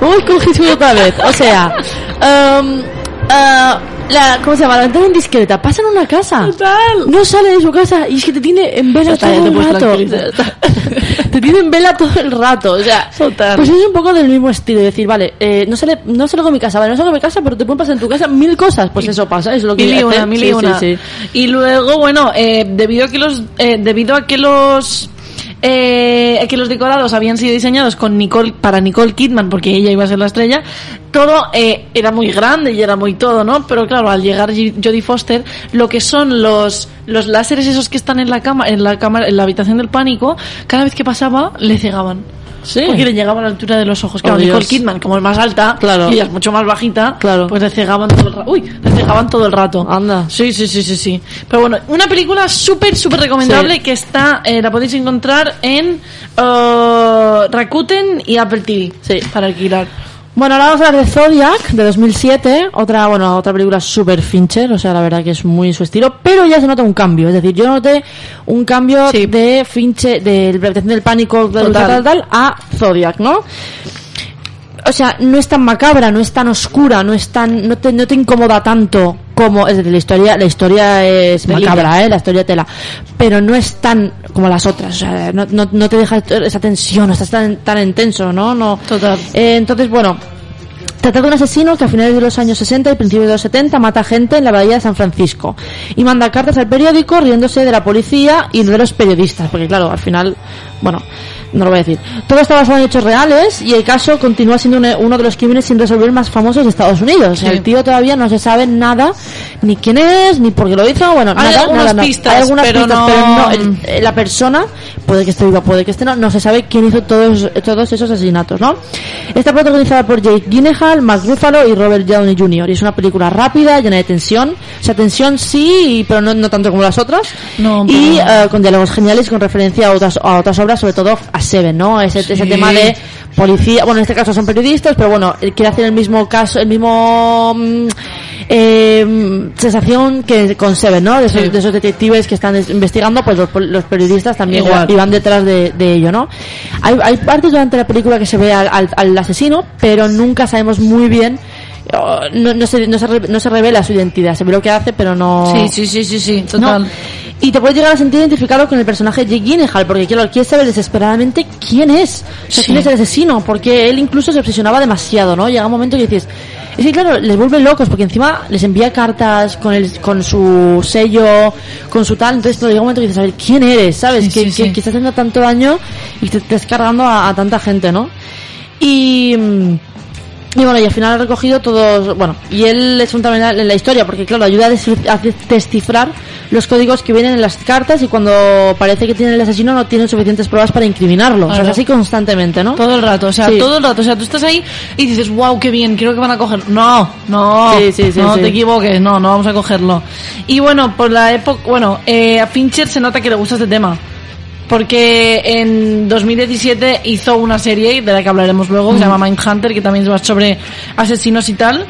Vamos con Hitchcock otra vez. O sea, um, ah, la, ¿cómo se llama? La ventana indiscreta. Pasa en una casa. Total. No sale de su casa y es que te tiene en vela todo el rato. te tiene en vela todo el rato. O sea, Total. pues es un poco del mismo estilo. Decir, vale, eh, no sale, no salgo de mi casa, vale, no salgo de mi casa, pero te pueden pasar en tu casa mil cosas. Pues eso pasa, es lo que Mil y una, mil y Sí, una. sí, sí. Y luego, bueno, eh, debido a que los, eh, debido a que los, eh, que los decorados habían sido diseñados con Nicole, para Nicole Kidman, porque ella iba a ser la estrella, todo eh, era muy grande y era muy todo, ¿no? Pero claro, al llegar Jodie Foster, lo que son los, los láseres esos que están en la cama, en la cámara, en la habitación del pánico, cada vez que pasaba, le cegaban. Sí. Porque le llegaba a la altura de los ojos. Oh, Claro, Nicole Dios. Kidman, como es más alta, Claro. y ella es mucho más bajita, Claro. pues le cegaban todo el rato. Uy, le cegaban todo el rato. Anda. Sí, sí, sí, sí, sí. Pero bueno, una película súper, súper recomendable Sí. que está, eh, la podéis encontrar en eh, Rakuten y Apple TV. Sí. Para alquilar. Bueno, ahora vamos a hablar de Zodiac, de 2007, otra, bueno, otra película super Fincher, o sea, la verdad que es muy su estilo, pero ya se nota un cambio, es decir, yo noté un cambio Sí. de Fincher, de la del pánico, de tal, tal, a Zodiac, ¿no? O sea, no es tan macabra, no es tan oscura, no es tan, no te, no te incomoda tanto como, es decir, la historia, la historia es macabra, eh, la historia tela, pero no es tan como las otras, o sea, no, no, no te deja esa tensión, no estás tan, tan intenso, ¿no? no Total. eh, entonces, bueno, Trata de un asesino que a finales de los años 60 y principios de los 70 mata gente en la bahía de San Francisco y manda cartas al periódico riéndose de la policía y de los periodistas, porque claro, al final, bueno, no lo voy a decir. Todo está basado en hechos reales y el caso continúa siendo un- uno de los crímenes sin resolver más famosos de Estados Unidos. Sí. el tío todavía no se sabe nada, ni quién es, ni por qué lo hizo, bueno, Hay nada, algunas nada, nada. pistas, Hay algunas pero pistas, no- pero no, el- eh, la persona, puede que esté viva, puede que esté no, no se sabe quién hizo todos, todos esos asesinatos, ¿no? Está protagonizada por Jake Gyllenhaal, Mark Ruffalo y Robert Downey Jr. Y es una película rápida, llena de tensión. O sea, tensión sí, pero no, no tanto como las otras. No, y eh, con diálogos geniales con referencia a otras, a otras obras, sobre todo a Seven, ¿no? Ese, ese Sí. tema de policía, bueno, en este caso son periodistas, pero bueno, él quiere hacer el mismo caso, el mismo mm, eh, sensación que con Seven, ¿no? De esos, Sí. de esos detectives que están investigando, pues los, los periodistas también Igual. y van detrás de, de ello, ¿no? Hay, hay partes durante la película que se ve al, al- al asesino, pero nunca sabemos muy bien, oh, no, no, se, no, se, no se revela su identidad, se ve lo que hace, pero no... Sí, sí, sí, sí, sí, No. Y te puedes llegar a sentir identificado con el personaje Jake Gyllenhaal, porque claro, quieres saber desesperadamente quién es, o sea, Sí. quién es el asesino, porque él incluso se obsesionaba demasiado, ¿no? Llega un momento que dices, Es que claro, les vuelve locos porque encima les envía cartas con el, con su sello, con su tal, entonces llega un momento que dices, a ver, ¿quién eres? ¿Sabes? Sí, que, sí, que- que estás haciendo tanto daño y te, te estás cargando a, a tanta gente, ¿no? Y... y bueno, y al final ha recogido todos, bueno, y él es fundamental en la historia, porque claro, ayuda a, descif- a descifrar los códigos que vienen en las cartas y cuando parece que tiene el asesino no tienen suficientes pruebas para incriminarlo. O sea, es así constantemente, ¿no? Todo el rato, o sea, Sí. todo el rato. O sea, tú estás ahí y dices, wow, qué bien, creo que van a coger. No, no, Sí, sí, sí, no te equivoques, no, no vamos a cogerlo. Y bueno, por la época, bueno, eh, a Fincher se nota que le gusta este tema. Porque en 2017 hizo una serie de la que hablaremos luego, que se llama Mindhunter, que también va sobre asesinos y tal.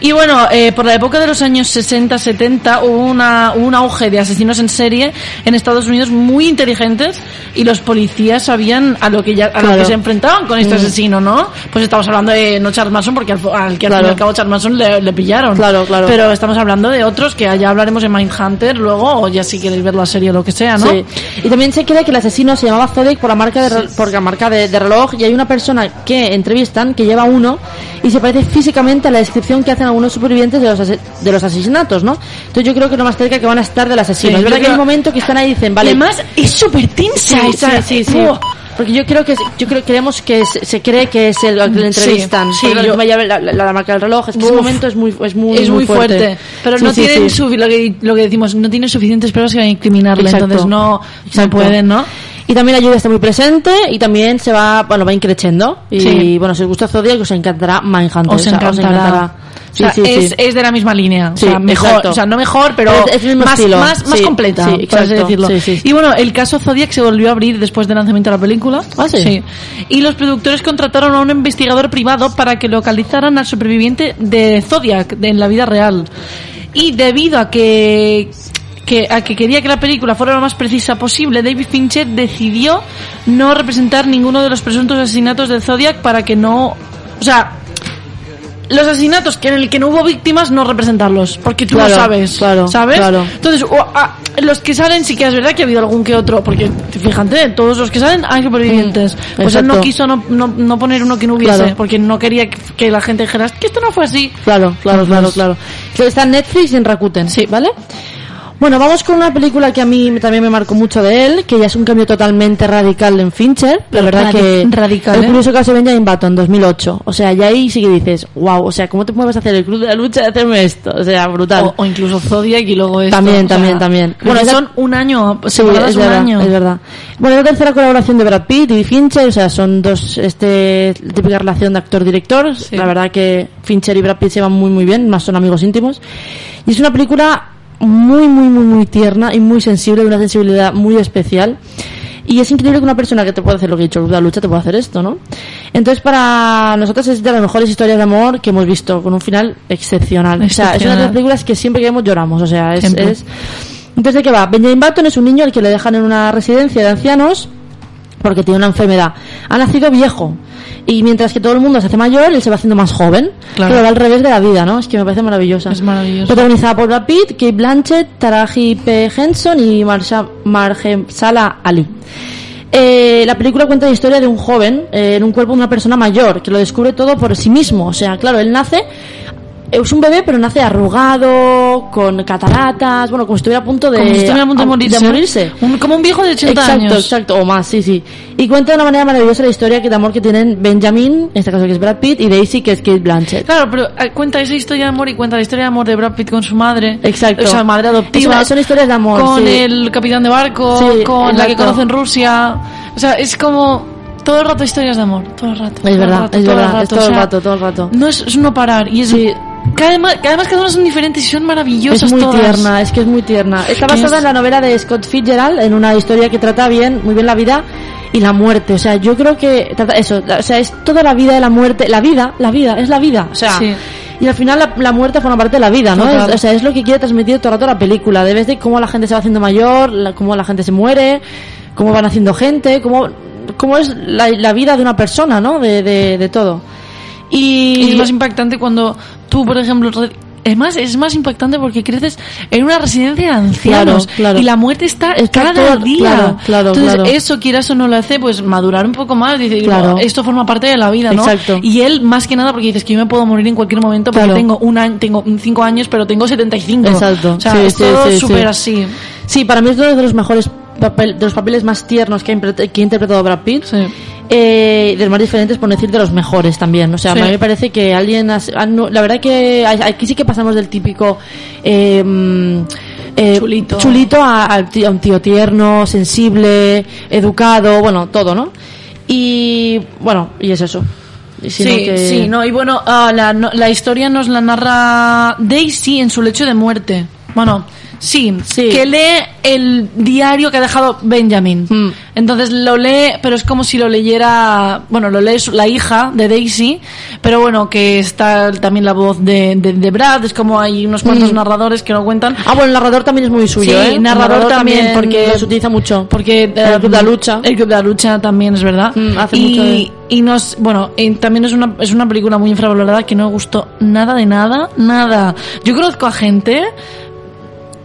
Y bueno, eh, por la época de los años 60-70 hubo una, un auge de asesinos en serie en Estados Unidos muy inteligentes y los policías sabían a lo que ya, a lo Claro. que se enfrentaban con este Mm. asesino, ¿no? Pues estamos hablando de no Charles Manson porque al, al que al Claro. fin y al cabo Charles Manson le, le pillaron. Claro, claro. Pero estamos hablando de otros que ya hablaremos en Mindhunter luego o ya si queréis ver la serie o lo que sea, ¿no? Sí. Y también se cree que el asesino se llamaba Zodiac por la marca de, por la marca de, de reloj y hay una persona que entrevistan que lleva uno y se parece físicamente a la descripción que hacen algunos supervivientes de los, de los asesinatos, ¿no? Entonces yo creo que es lo más cerca que van a estar del asesino. Sí, es verdad que hay un momento que están ahí y dicen, vale, además es súper tensa Sí, esa- sí, sí, sí. ¡Buah! Porque yo creo que yo creo creemos que se, se cree que es el que le Sí, entrevistan. sí, Porque yo- la, la- la marca del reloj. Es que ese Uf. momento es muy es muy es muy fuerte. Pero Sí, no sí, tienen sí. sufi- lo, que, lo que decimos, no tienen suficientes pruebas para incriminarle, Exacto. entonces no, Exacto. pueden, ¿no? Y también la lluvia está muy presente y también se va, bueno, va increciendo. Y Sí. bueno, si os gusta Zodiac, os encantará Mindhunter. Os o sea, encantará. Sí, o sea, sí, es, sí. es de la misma línea. O sea, mejor, exacto. o sea, no mejor, pero Es- más, más, más completa, por así decirlo. Sí, sí. Y bueno, el caso Zodiac se volvió a abrir después del lanzamiento de la película. Ah, ¿sí? Y los productores contrataron a un investigador privado para que localizaran al superviviente de Zodiac de- en la vida real. Y debido a que que, a que quería que la película fuera lo más precisa posible, David Fincher decidió no representar ninguno de los presuntos asesinatos de Zodiac para que no... O sea, los asesinatos que en el que no hubo víctimas no representarlos, porque tú Claro, lo sabes, claro, ¿sabes? claro. Entonces, o- ah, los que salen sí que es verdad que ha habido algún que otro, porque fíjate, todos los que salen hay supervivientes. Mm, pues él no quiso no, no, no poner uno que no hubiese, Claro. porque no quería que, que la gente dijera, "Es que esto no fue así. Claro, claro, claro, Entonces- claro. Que Está en Netflix y en Rakuten, Sí. ¿vale? Bueno, vamos con una película que a mí también me marcó mucho de él, que ya es un cambio totalmente radical en Fincher. La verdad Radi- que radical, el ¿eh? curioso caso de Benjamin Button 2008. O sea, ya ahí sí que dices, wow, o sea, ¿cómo te mueves a hacer el club de la lucha y hacerme esto? O sea, brutal. O, o incluso Zodiac y luego esto. También, sea, también, también. Bueno, son un año, Sí, es un verdad, año. es verdad. Bueno, es la tercera colaboración de Brad Pitt y Fincher, o sea, son dos, este, típica relación de actor-director. Sí. La verdad que Fincher y Brad Pitt se van muy, muy bien, más son amigos íntimos. Y es una película muy, muy, muy, muy tierna y muy sensible, de una sensibilidad muy especial. Y es increíble que una persona que te puede hacer lo que he dicho, la lucha, te puede hacer esto, ¿no? Entonces, para nosotros es de las mejores historias de amor que hemos visto, con un final excepcional. O sea, es una de Excepcional. las películas que siempre que vemos lloramos, o sea, es entonces, ¿de qué va? Benjamin Button es un niño al que le dejan en una residencia de ancianos porque tiene una enfermedad. Ha nacido viejo. Y mientras que todo el mundo se hace mayor, él se va haciendo más joven. Claro. Pero va al revés de la vida, ¿no? Es que me parece maravillosa. Es maravilloso. Protagonizada por Brad Pitt, Kate Blanchett, Taraji P. Henson y Marsha, Marjensala Ali. Eh, la película cuenta la historia de un joven eh, en un cuerpo de una persona mayor que lo descubre todo por sí mismo. O sea, claro, él nace, es un bebé, pero nace arrugado, con cataratas, bueno, como si estuviera a punto de, Como si estuviera a punto de morirse. morirse. Un- como un viejo de 80 exacto, años. Exacto, o más, sí, sí. Y cuenta de una manera maravillosa la historia que de amor que tienen Benjamin, en este caso que es Brad Pitt, y Daisy, que es Kate Blanchett. Claro, pero eh, cuenta esa historia de amor y cuenta la historia de amor de Brad Pitt con su madre. Exacto. O sea, madre adoptiva. Es una- son historias de amor, Con sí. el capitán de barco, Sí, con la que exacto. conoce en Rusia. O sea, es como todo el rato historias de amor. Todo el rato. todo Es verdad, rato, es todo verdad, es rato, todo o el rato, todo el rato. No es, es no parar. Y es. Sí. Cada, además, además cada una son diferentes y son maravillosas Es muy todas. tierna, es que es muy tierna. Está que basada es- en la novela de Scott Fitzgerald, en una historia que trata bien, muy bien la vida y la muerte. O sea, yo creo que trata eso, o sea, es toda la vida de la muerte, la vida, la vida, es la vida. O sea, Sí. y al final la, la muerte forma parte de la vida, ¿no? Es- o sea, es lo que quiere transmitir todo el rato la película. Debes de cómo la gente se va haciendo mayor, la- cómo la gente se muere, cómo van haciendo gente, cómo, cómo es la, la vida de una persona, ¿no? De, de, de todo. Y Y, es más impactante cuando tú, por ejemplo, re- además es más impactante porque creces en una residencia de ancianos Claro, claro. y la muerte está, Está cada todo- día. claro, Entonces, eso quieras o no lo hace, pues madurar un poco más, dice, Claro. esto forma parte de la vida, ¿no? Exacto. Y él, más que nada, porque dices que yo me puedo morir en cualquier momento porque tengo un año, tengo cinco años, pero tengo 75. Exacto. O sea, Sí, es sí, todo sí. súper así. Sí, para mí es uno de los mejores papel, de los papeles más tiernos que ha, que ha interpretado Brad Pitt. Sí. Eh, de los más diferentes, por no decir de los mejores también. O sea, Sí. a mí me parece que alguien. has- ah, la verdad que aquí sí que pasamos del típico. eh, mm, eh, Chulito. chulito a, un tío tierno, sensible, educado, bueno, todo, ¿no? Y bueno, y es eso. Sino Sí, que- sí, no, y bueno, ah, la, no- la historia nos la narra Daisy en su lecho de muerte. Bueno, sí, Sí. que lee el diario que ha dejado Benjamin. Mm. Entonces lo lee, pero es como si lo leyera, bueno, lo lee la hija de Daisy, pero bueno, que está también la voz de, de, de Brad, es como hay unos cuantos Mm. narradores que lo cuentan. Ah, bueno, el narrador también es muy suyo, Sí, ¿eh? El narrador también, porque- los utiliza mucho. Porque El eh, Club de la Lucha. El Club de la Lucha también es verdad. Mm, hace y, mucho de- y nos, bueno, y también es una, es una película muy infravalorada que no me gustó nada de nada, nada. Yo conozco a gente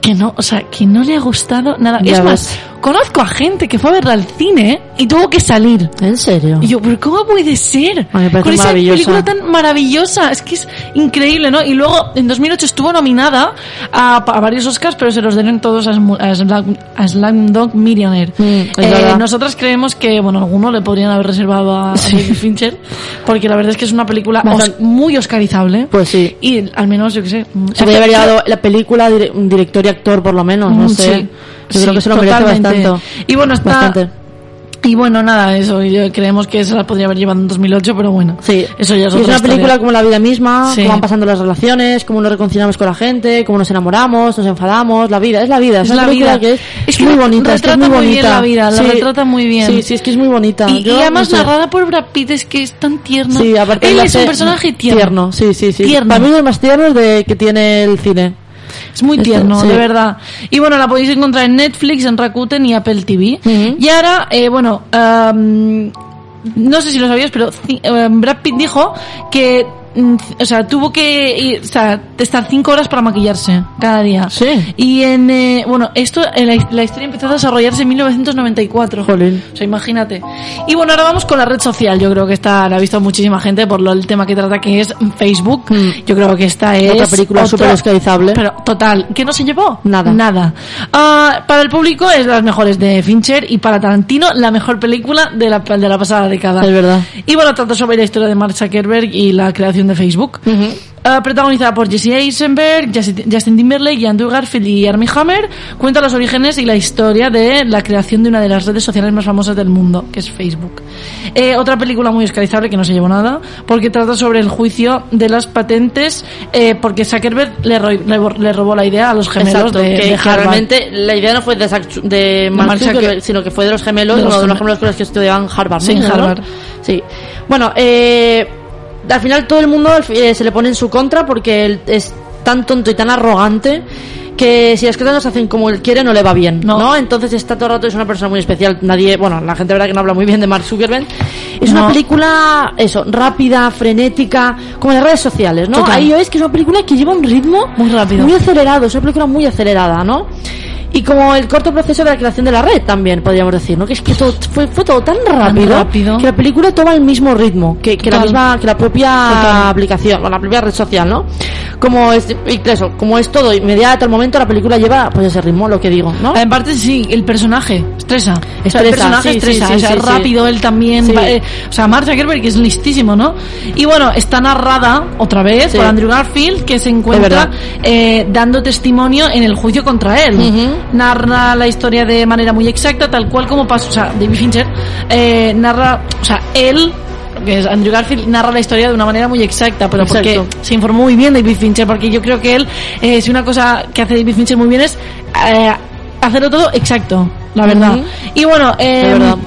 que no, o sea, que no le ha gustado nada. Ya es más. Conozco a gente que fue a verla al cine y tuvo que salir. ¿En serio? Y yo, ¿pero cómo puede ser? A mí me parece Con esa película tan maravillosa. Es que es increíble, ¿no? Y luego, en 2008 estuvo nominada a, a varios Oscars, pero se los dieron todos a, a, Slumdog Millionaire. Mm, Eh, nosotras creemos que, bueno, alguno le podrían haber reservado a, David Fincher, porque la verdad es que es una película os- muy oscarizable. Pues sí. Y al menos, yo qué sé. mm, Se podría haber llevado la película, dire- director y actor por lo menos, no Mm, sé. sí. Yo Sí, creo que se lo merece bastante. Y bueno, está, Bastante. Y bueno, nada, eso, yo creemos que se la podría haber llevado en 2008, pero bueno. Sí. Eso ya es Y otra una historia. película como la vida misma, Sí. cómo van pasando las relaciones, cómo nos reconciliamos con la gente, cómo nos enamoramos, nos enfadamos, la vida, es la vida, es, Es una la película vida. que es, Es que muy bonita, es que es muy bien la vida, la retrata muy bien. Sí, sí, es que es muy bonita. Y, y Yo, además no sé. narrada por Brad Pitt es que es tan tierna. Sí, aparte Él es un personaje tierno. sí, sí, sí. Tierno. Para mí es más tiernos de que tiene el cine. Es muy Esto, tierno, sí. de verdad. Y bueno, la podéis encontrar en Netflix, en Rakuten y Apple TV. Y ahora, eh, bueno, am, no sé si lo sabías, pero em, Brad Pitt dijo que, o sea, tuvo que ir- o sea, estar cinco horas para maquillarse cada día. Sí. Y en, eh, bueno, esto, en la, la historia empezó a desarrollarse en 1994. Jolín. O sea, imagínate. Y bueno, ahora vamos con la red social. Yo creo que esta la ha visto muchísima gente por lo, el tema que trata, que es Facebook. Mm. Yo creo que esta es Otra película súper oscarizable. Pero total, ¿qué no se llevó? Nada. Nada. Ah, para el público es las mejores de Fincher y para Tarantino la mejor película de la, de la pasada década. Es verdad. Y bueno, trata sobre la historia de Mark Zuckerberg y la creación de Facebook. Ah, protagonizada por Jesse Eisenberg, Justin Timberlake y Andrew Garfield y Armie Hammer, cuenta los orígenes y la historia de la creación de una de las redes sociales más famosas del mundo, que es Facebook. Eh, otra película muy oscarizable que no se llevó nada, porque trata sobre el juicio de las patentes, eh, porque Zuckerberg le, ro- le- le robó la idea a los gemelos Exacto, de, que, de que Harvard. realmente la idea no fue de, Zac- de Mark Zuckerberg, sino que fue de los gemelos, De los uno de los geme- gemelos que estudiaban Harvard. Sí. Harvard. Sí. Bueno, eh, al final todo el mundo eh, se le pone en su contra porque él es tan tonto y tan arrogante que si las cosas no se hacen como él quiere no le va bien, No. ¿no? Entonces está todo el rato es una persona muy especial. Nadie, bueno, la gente verdad que no habla muy bien de Mark Zuckerberg. Es No. una película eso, rápida, frenética, como las redes sociales, ¿no? Total. Ahí es que es una película que lleva un ritmo Muy rápido. muy acelerado, es una película muy acelerada, ¿no? Y como el corto proceso de la creación de la red también, podríamos decir, ¿no? Que es que todo, fue, fue todo tan rápido, rápido. que la película toma el mismo ritmo que, que la misma, que la propia Total. aplicación, o la propia red social, ¿no? Como es, y eso, como es todo inmediato al momento, la película lleva pues ese ritmo, lo que digo, ¿no? En parte sí, el personaje estresa. O sea, el personaje sí, estresa, sí, sí, o sea, rápido él también. Eh, o sea, Mark Zuckerberg que es listísimo, ¿no? Y bueno, está narrada otra vez por Andrew Garfield que se encuentra eh, dando testimonio en el juicio contra él. Narra la historia de manera muy exacta, tal cual como pasó, o sea, David Fincher eh, narra, o sea, él que es Andrew Garfield narra la historia de una manera muy exacta, pero porque se informó muy bien David Fincher, porque yo creo que él, eh, si una cosa que hace David Fincher muy bien es eh, hacerlo todo exacto, la verdad. Y bueno, eh, verdad.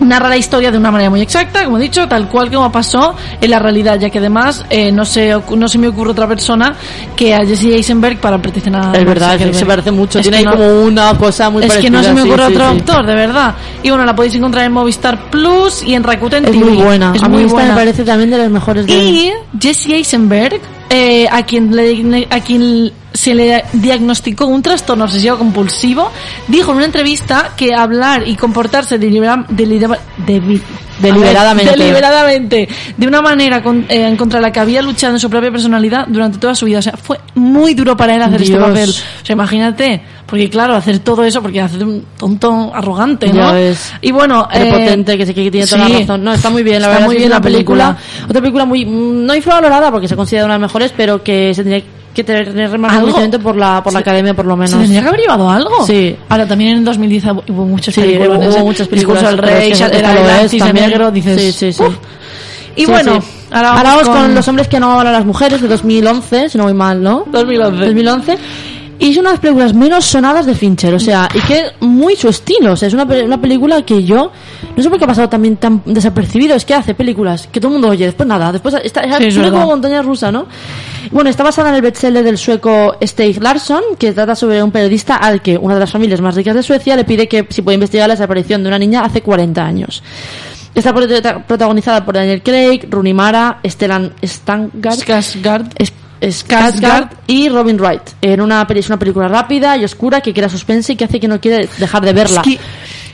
Narra la historia de una manera muy exacta, como he dicho, tal cual como pasó en la realidad, ya que además eh, no, se, no se me ocurre otra persona que a Jesse Eisenberg para proteger a es verdad, es Zuckerberg. se parece mucho, Es tiene ahí no- como una cosa muy es que no parecida, se me sí, ocurre sí, otro sí. actor, de verdad. Y bueno, la podéis encontrar en Movistar Plus y en Rakuten Es TV. muy buena, Es a mí muy esta buena. me parece también de las mejores de Y Jesse Eisenberg eh, a quien le, a quien se le diagnosticó un trastorno obsesivo compulsivo, dijo en una entrevista que hablar y comportarse delibera- delibera- debi- Deliberadamente. ver, deliberadamente, de una manera con- eh, contra la que había luchado en su propia personalidad durante toda su vida. O sea, fue muy duro para él hacer este papel. O sea, imagínate, porque claro, hacer todo eso, porque hacer un tonto arrogante, Ya ¿no? ves. Y bueno, eh, Prepotente, que sé que tiene toda sí. la razón. No, está muy bien, la Está verdad. muy bien la película. película. Otra película muy, mm, no infravalorada porque se considera una de las mejores, pero que se tendría que tener más reconocimiento por la, por la Se- academia, por lo ¿Se menos. tendría que haber llevado algo? Sí. Ahora, también en 2010 hubo muchas Sí, películas. hubo ese muchas películas, del pero es Rey, que era el también. negro, dices... Sí, sí, sí. "Uf". Y Sí, bueno, sí. ahora Ahora vamos, vamos con... los hombres que no aman a las mujeres de 2011, si no voy mal, ¿no? 2011. 2011. Y es una de las películas menos sonadas de Fincher, o sea, y que es muy su estilo, o sea, es una, una película que yo, no sé por qué ha pasado también tan desapercibido, es que hace películas que todo el mundo oye, después nada, después está, está Sí, es como montaña rusa, ¿no? Bueno, está basada en el bestseller del sueco Stig Larsson, que trata sobre un periodista al que una de las familias más ricas de Suecia le pide que si puede investigar la desaparición de una niña hace 40 años. Está prota- protagonizada por Daniel Craig, Rooney Mara, Stellan Skarsgård. Skarsgård y Robin Wright. En una, es una película rápida y oscura que crea suspense y que hace que no quiere dejar de verla. Es que-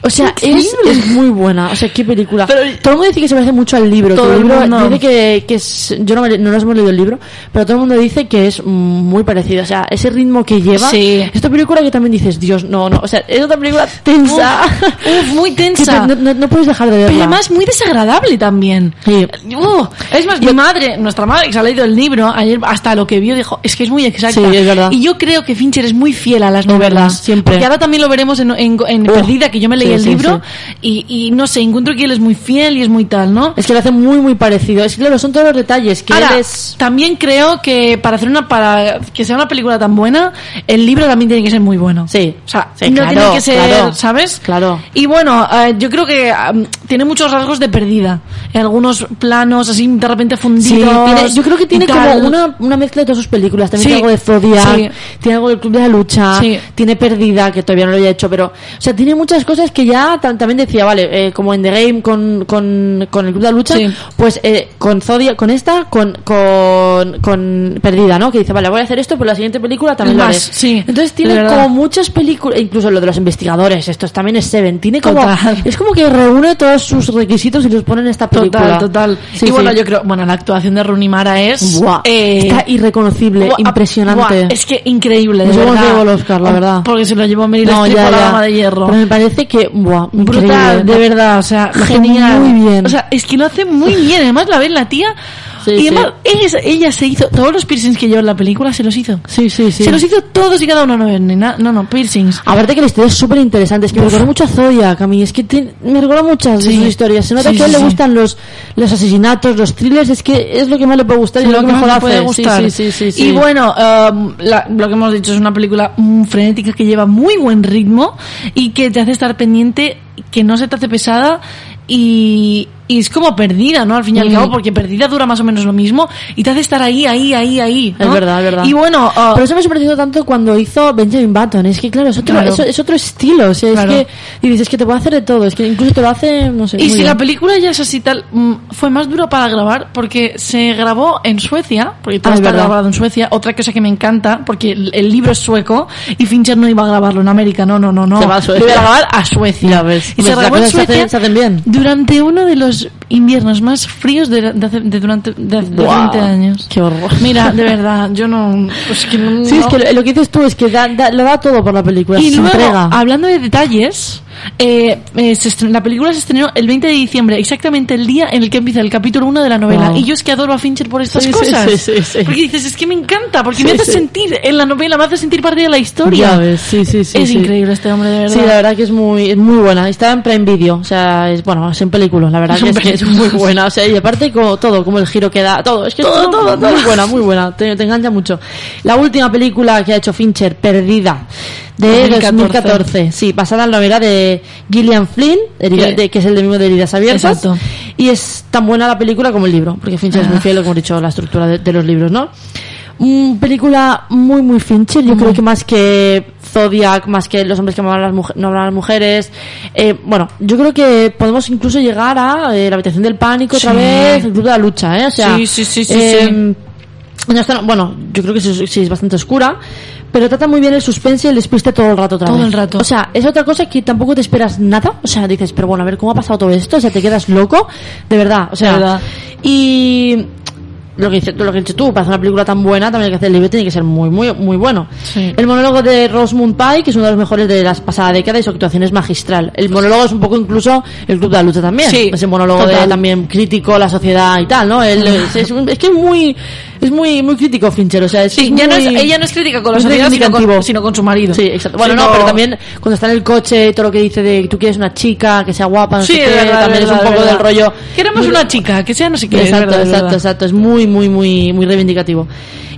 o sea, es, es muy buena. O sea, qué película. Pero- todo el mundo dice que se parece mucho al libro. Todo que el libro mundo. dice que, que es, yo no, me- no nos hemos leído el libro, pero todo el mundo dice que es muy parecido. O sea, ese ritmo que lleva. Sí. Esta película que también dices, Dios, no, no. O sea, es otra película tensa. Uf, muy que tensa. te- no, no- puedes dejar de verla. Pero además muy desagradable también. Sí. Uh, es más, mi madre, nuestra madre que se ha leído el libro, ayer hasta lo que vio dijo, es que es muy exacta. Sí, es verdad. Y yo creo que Fincher es muy fiel a las Es verdad, novelas. siempre. Porque ahora también lo veremos en, en- en Uh, Perdida, que yo me leí sí, el sí, libro, Y, y no sé, encuentro que él es muy fiel y es muy tal, ¿no? Es que lo hace muy, muy parecido. Es claro, son todos los detalles. Que Ahora, también creo que para hacer una para que sea una película tan buena, el libro también tiene que ser muy bueno. Sí. O sea, no claro, tiene que ser, claro. ¿sabes? Claro. Y bueno, eh, yo creo que am, tiene muchos rasgos de perdida. En algunos planos así de repente fundidos. Sí, tiene- yo creo que tiene como una, una mezcla de todas sus películas. También tiene algo de Zodiac, tiene algo del Club de la Lucha, tiene Perdida, que todavía no lo había hecho, pero, o sea, tiene muchas cosas que ya ta- también decía, vale, eh, como en The Game con, con, con el Club de la Lucha, Sí. pues eh, con Zodiac, con esta, con, con, con Perdida, ¿no? Que dice, vale, voy a hacer esto, pero la siguiente película también lo haré. Más, sí, Entonces tiene como muchas películas, incluso lo de los investigadores, estos también es Seven, tiene como, Total. es como que reúne todos sus requisitos y los pone en esta película. Total, total. Sí, y bueno, yo creo, bueno, la actuación de Rooney Mara es Buah, eh, está irreconocible, buah, impresionante. buah, es que increíble, de verdad. se llevó el Oscar, la verdad. Porque se lo llevó Meryl No, Streep ya, por la dama de hierro. Pero me parece que, buah, brutal, increíble. de verdad, o sea, genial. muy bien. O sea, es que lo hace muy bien. Además, la ves la tía. Sí, y sí. además, ella, ella se hizo, todos los piercings que lleva en la película se los hizo. Sí, sí, sí. Se los hizo todos y cada uno, no, nena, no, no, piercings. Aparte que la historia es súper interesante, es que me recuerda mucho a Zodiac, a mí, es que te- me recuerda muchas de Sí. sus historias. Se nota Sí, que a él sí, le sí. gustan los, los asesinatos, los thrillers, es que es lo que más le puede gustar y Sí, lo que mejor más te puede Sí, gustar. Sí, sí, sí, sí. Y bueno, um, la- lo que hemos dicho es una película mm, frenética que lleva muy buen ritmo y que te hace estar pendiente, que no se te hace pesada y, y es como perdida, ¿no? Al fin y al cabo, porque perdida dura más o menos lo mismo y te hace estar ahí, ahí, ahí, ahí. ¿no? Es verdad, es verdad. Y bueno, uh, Pero eso me sorprendió tanto cuando hizo Benjamin Button. Es que, claro, es otro, Claro. es, es otro estilo. O sea, Claro. es que, y dices, es que te puede hacer de todo. Es que incluso te lo hace, no sé. Y si bien. la película ya es así tal, mm, fue más dura para grabar porque se grabó en Suecia, porque todo Ah, es está verdad. grabado en Suecia. Otra cosa que me encanta, porque el, el libro es sueco y Fincher no iba a grabarlo en América, no, no, no, no. Se va a Suecia. Iba a grabar a Suecia. Ya ves. Y se Pues grabó en cosas se hacen- Suecia se hacen bien. durante uno de los inviernos más fríos de, de hace- de durante de, Buah, 20 años. Qué horror. Mira, de verdad, yo no, pues que no. Sí, es que lo, lo que dices tú es que da, da- lo da todo por la película. y se luego, entrega. hablando de detalles, eh, eh, la película se estrenó el 20 de diciembre, exactamente el día en el que empieza el capítulo 1 de la novela. Wow. Y yo es que adoro a Fincher por estas Sí, cosas. sí, sí, sí. Porque dices, es que me encanta, porque me hace sentir en la novela, me hace sentir parte de la historia. Ya ves, sí, sí, sí. es increíble este hombre, de verdad. Sí, la verdad que es muy, es muy buena. Está en Prime Video, o sea, es bueno, es en película, la verdad que es, que es película. muy buena. O sea, y aparte como todo, como el giro que da, todo, es que Todo, es todo, muy todo. buena, muy buena. Te, te engancha mucho. La última película que ha hecho Fincher, Perdida, de 2014. 2014. Sí, basada en la novela de Gillian Flynn, Que- de- que es el de mismo de Heridas Abiertas. Exacto. Y es tan buena la película como el libro, porque Fincher es muy fiel, como hemos dicho, a la estructura de, de los libros, ¿no? Mm, película muy, muy Fincher. Yo creo que más que Zodiac, más que Los hombres que no hablan a las, no las mujeres. Eh, bueno, yo creo que podemos incluso llegar a eh, La habitación del pánico otra Sí. vez, El club de la lucha, ¿eh? O sea, Sí, sí, sí, sí, bueno, yo creo que sí, sí es bastante oscura, pero trata muy bien el suspense y el despiste todo el rato otra Todo vez. el rato. O sea, es otra cosa que tampoco te esperas nada. O sea, dices, pero bueno, a ver cómo ha pasado todo esto. O sea, te quedas loco. De verdad. O sea, verdad. y lo que, dices, lo que dices tú, para hacer una película tan buena, también hay que hacer el libro, tiene que ser muy, muy, muy bueno. Sí. El monólogo de Rosamund Pike, que es uno de los mejores de la pasada década y su actuación es magistral. El monólogo es un poco incluso el club de la lucha también. Sí, Ese monólogo de también crítico, la sociedad y tal, ¿no? Él es, es que es muy, es muy, muy crítico Fincher, o sea, es, Sí, es ya no es, muy- ella no es crítica con muy sociedad, sino con, sino con su marido. Sí, exacto. Bueno, Sino- no, pero también cuando está en el coche todo lo que dice de tú quieres una chica que sea guapa, no Sí, sé qué, verdad, también verdad, es un poco verdad. del rollo. Queremos muy- una chica, que sea no sé qué. exacto, exacto, exacto. Es muy, muy, muy, muy reivindicativo.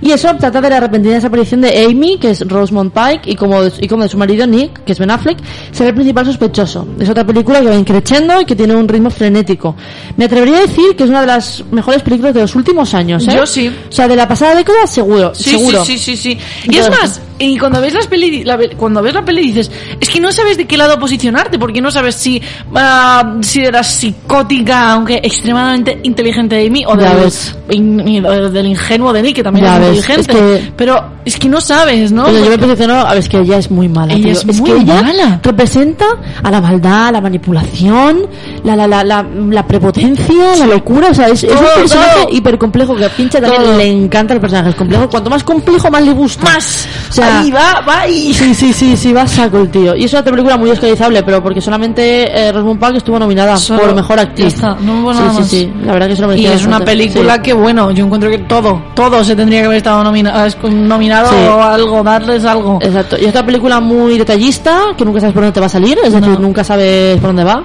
Y eso trata de la repentina desaparición de Amy, que es Rosamund Pike, y como, y como de su marido Nick, que es Ben Affleck, será el principal sospechoso. Es otra película que va increciendo y que tiene un ritmo frenético. Me atrevería a decir que es una de las mejores películas de los últimos años, ¿eh? Yo sí. O sea, de la pasada década, seguro. Sí, seguro. sí, sí, sí, sí. Y es más, y cuando ves las peli, la, cuando ves la peli dices, es que no sabes de qué lado posicionarte, porque no sabes si, ah, si de la psicótica, aunque extremadamente inteligente de mí, o Ya del, in- del ingenuo de Nick, que también Ya es ves, inteligente. es que- Pero es que no sabes, ¿no? Pero yo me posiciono, a ver, es que ella es muy mala. Ella tío. es muy que ella mala. representa a la maldad, la manipulación, la, la, la, la, la prepotencia, la locura. O sea, es, es Todo, un personaje todo. hipercomplejo que a Pincha también Todo. le encanta el personaje. Es complejo. Cuanto más complejo, más le gusta. más. O sea, Ahí va, va y... Sí, sí, sí, sí, va saco el tío. Y es una película muy oscarizable, pero porque solamente eh, Rosamund Pike estuvo nominada Solo- por mejor actriz. no hubo sí, nada sí, más. sí, la verdad que lo Y es una película sí. que, bueno, yo encuentro que todo, todo se tendría que haber estado nomina- nominado Sí. o algo, darles algo. Exacto. Y es una película muy detallista, que nunca sabes por dónde te va a salir, es decir, nunca sabes por dónde va.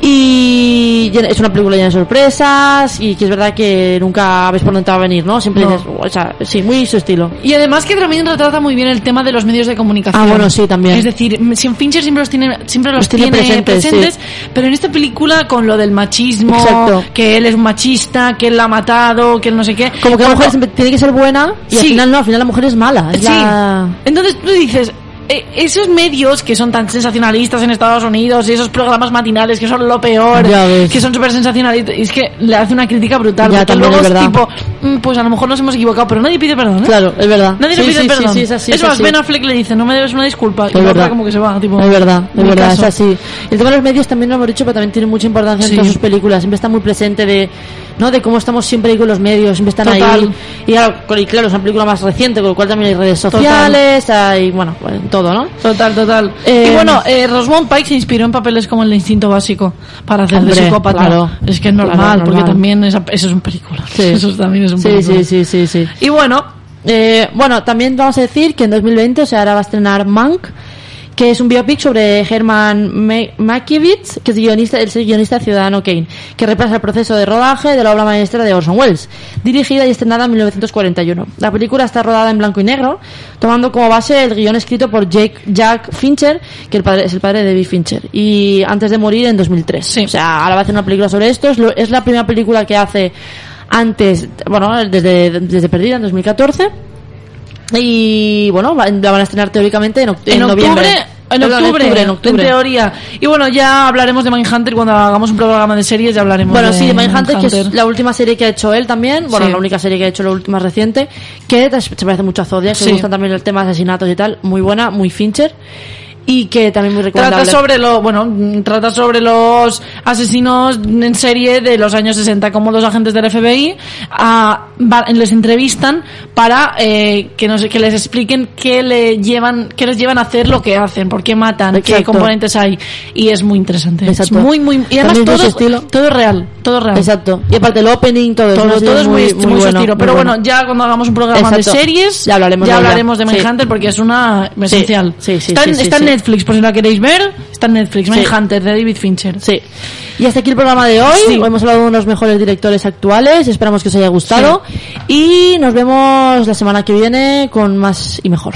Y es una película llena de sorpresas y que es verdad que nunca ves por dónde te va a venir, ¿no? Siempre No. dices, o sea, sí, muy su estilo. Y además que también retrata muy bien el tema de los medios de comunicación. Ah, bueno, sí, también. Es decir, Fincher siempre los tiene, siempre los, Los tiene tiene, presentes, presentes, pero en esta película con lo del machismo, Exacto. que él es un machista, que él la ha matado, que él no sé qué. Como que la mujer siempre tiene que ser buena y al final no, al final la mujer es mala. Es Sí. la- Entonces tú dices, eh, esos medios que son tan sensacionalistas en Estados Unidos y esos programas matinales que son lo peor, que son súper sensacionalistas, es que le hace una crítica brutal. Ya, porque luego es tipo, mm, pues a lo mejor nos hemos equivocado, pero nadie pide perdón. ¿eh? Claro, es verdad. Nadie pide sí, perdón. Sí, sí, es así, es es más. Ben Affleck le dice, no me debes una disculpa. Es y verdad. como que se va, tipo. Es verdad, es "Ni verdad, caso". es así. El tema de los medios también lo hemos dicho, pero también tiene mucha importancia en todas sus películas. Siempre está muy presente de, ¿no? De cómo estamos siempre ahí con los medios, siempre están Total. ahí. Y y claro, es una película más reciente, con lo cual también hay redes Total. sociales, hay, bueno, bueno, todo, ¿no? Total, total. Eh, y bueno, eh, Rosamund Pike se inspiró en papeles como el Instinto Básico para hacer Hombre, de psicópata. claro. es que es normal, Claro, porque también esa- eso es un película. Sí. Eso también es un Sí, película. sí, sí, sí, sí. Y bueno, Eh, bueno, también vamos a decir que en 2020 se ahora va a estrenar Mank, que es un biopic sobre Herman Ma- Mankiewicz, que es guionista, es el guionista de Ciudadano Kane, que repasa el proceso de rodaje de la obra maestra de Orson Welles, dirigida y estrenada en 1941. La película está rodada en blanco y negro, tomando como base el guion escrito por Jake, Jack Fincher, que el padre, es el padre de David Fincher, y antes de morir en 2003. Sí. O sea, ahora va a hacer una película sobre esto, es, lo- es la primera película que hace antes, bueno, desde, desde Perdida en 2014. Y bueno, la van a estrenar teóricamente en, oct- en, noviembre. octubre, en octubre, en octubre. teoría. Y bueno, ya hablaremos de Mindhunter cuando hagamos un programa de series, ya hablaremos Bueno, de sí, de Mindhunter, que es la última serie que ha hecho él también. Bueno, Sí. la única serie que ha hecho, la última reciente. Que se parece mucho a Zodiac, que Sí. gustan también el tema de asesinatos y tal. Muy buena, muy Fincher. Y que también muy recomendable. Trata sobre lo, bueno, trata sobre los asesinos en serie de los años 60, como dos agentes del FBI va- les entrevistan para eh, que no sé, que les expliquen qué le llevan, qué les llevan a hacer lo que hacen, por qué matan, qué Exacto. componentes hay y es muy interesante. Exacto. Es muy muy y además todo estilo. todo real, todo real. Exacto. Y aparte el opening, todo, Todo, todo es muy, muy, su bueno, estilo. muy Pero bueno, bueno. ya cuando hagamos un programa Exacto. de series, Ya hablaremos de ella. hablaremos de Sí. Mindhunter porque es una esencial. Sí, sí, está en, sí, sí, está en sí. Netflix, por si la queréis ver, está en Netflix. Sí. Mindhunter de David Fincher. Sí. Y hasta aquí el programa de hoy. Sí. Hoy hemos hablado de unos mejores directores actuales. Esperamos que os haya gustado. Y nos vemos la semana que viene con más y mejor.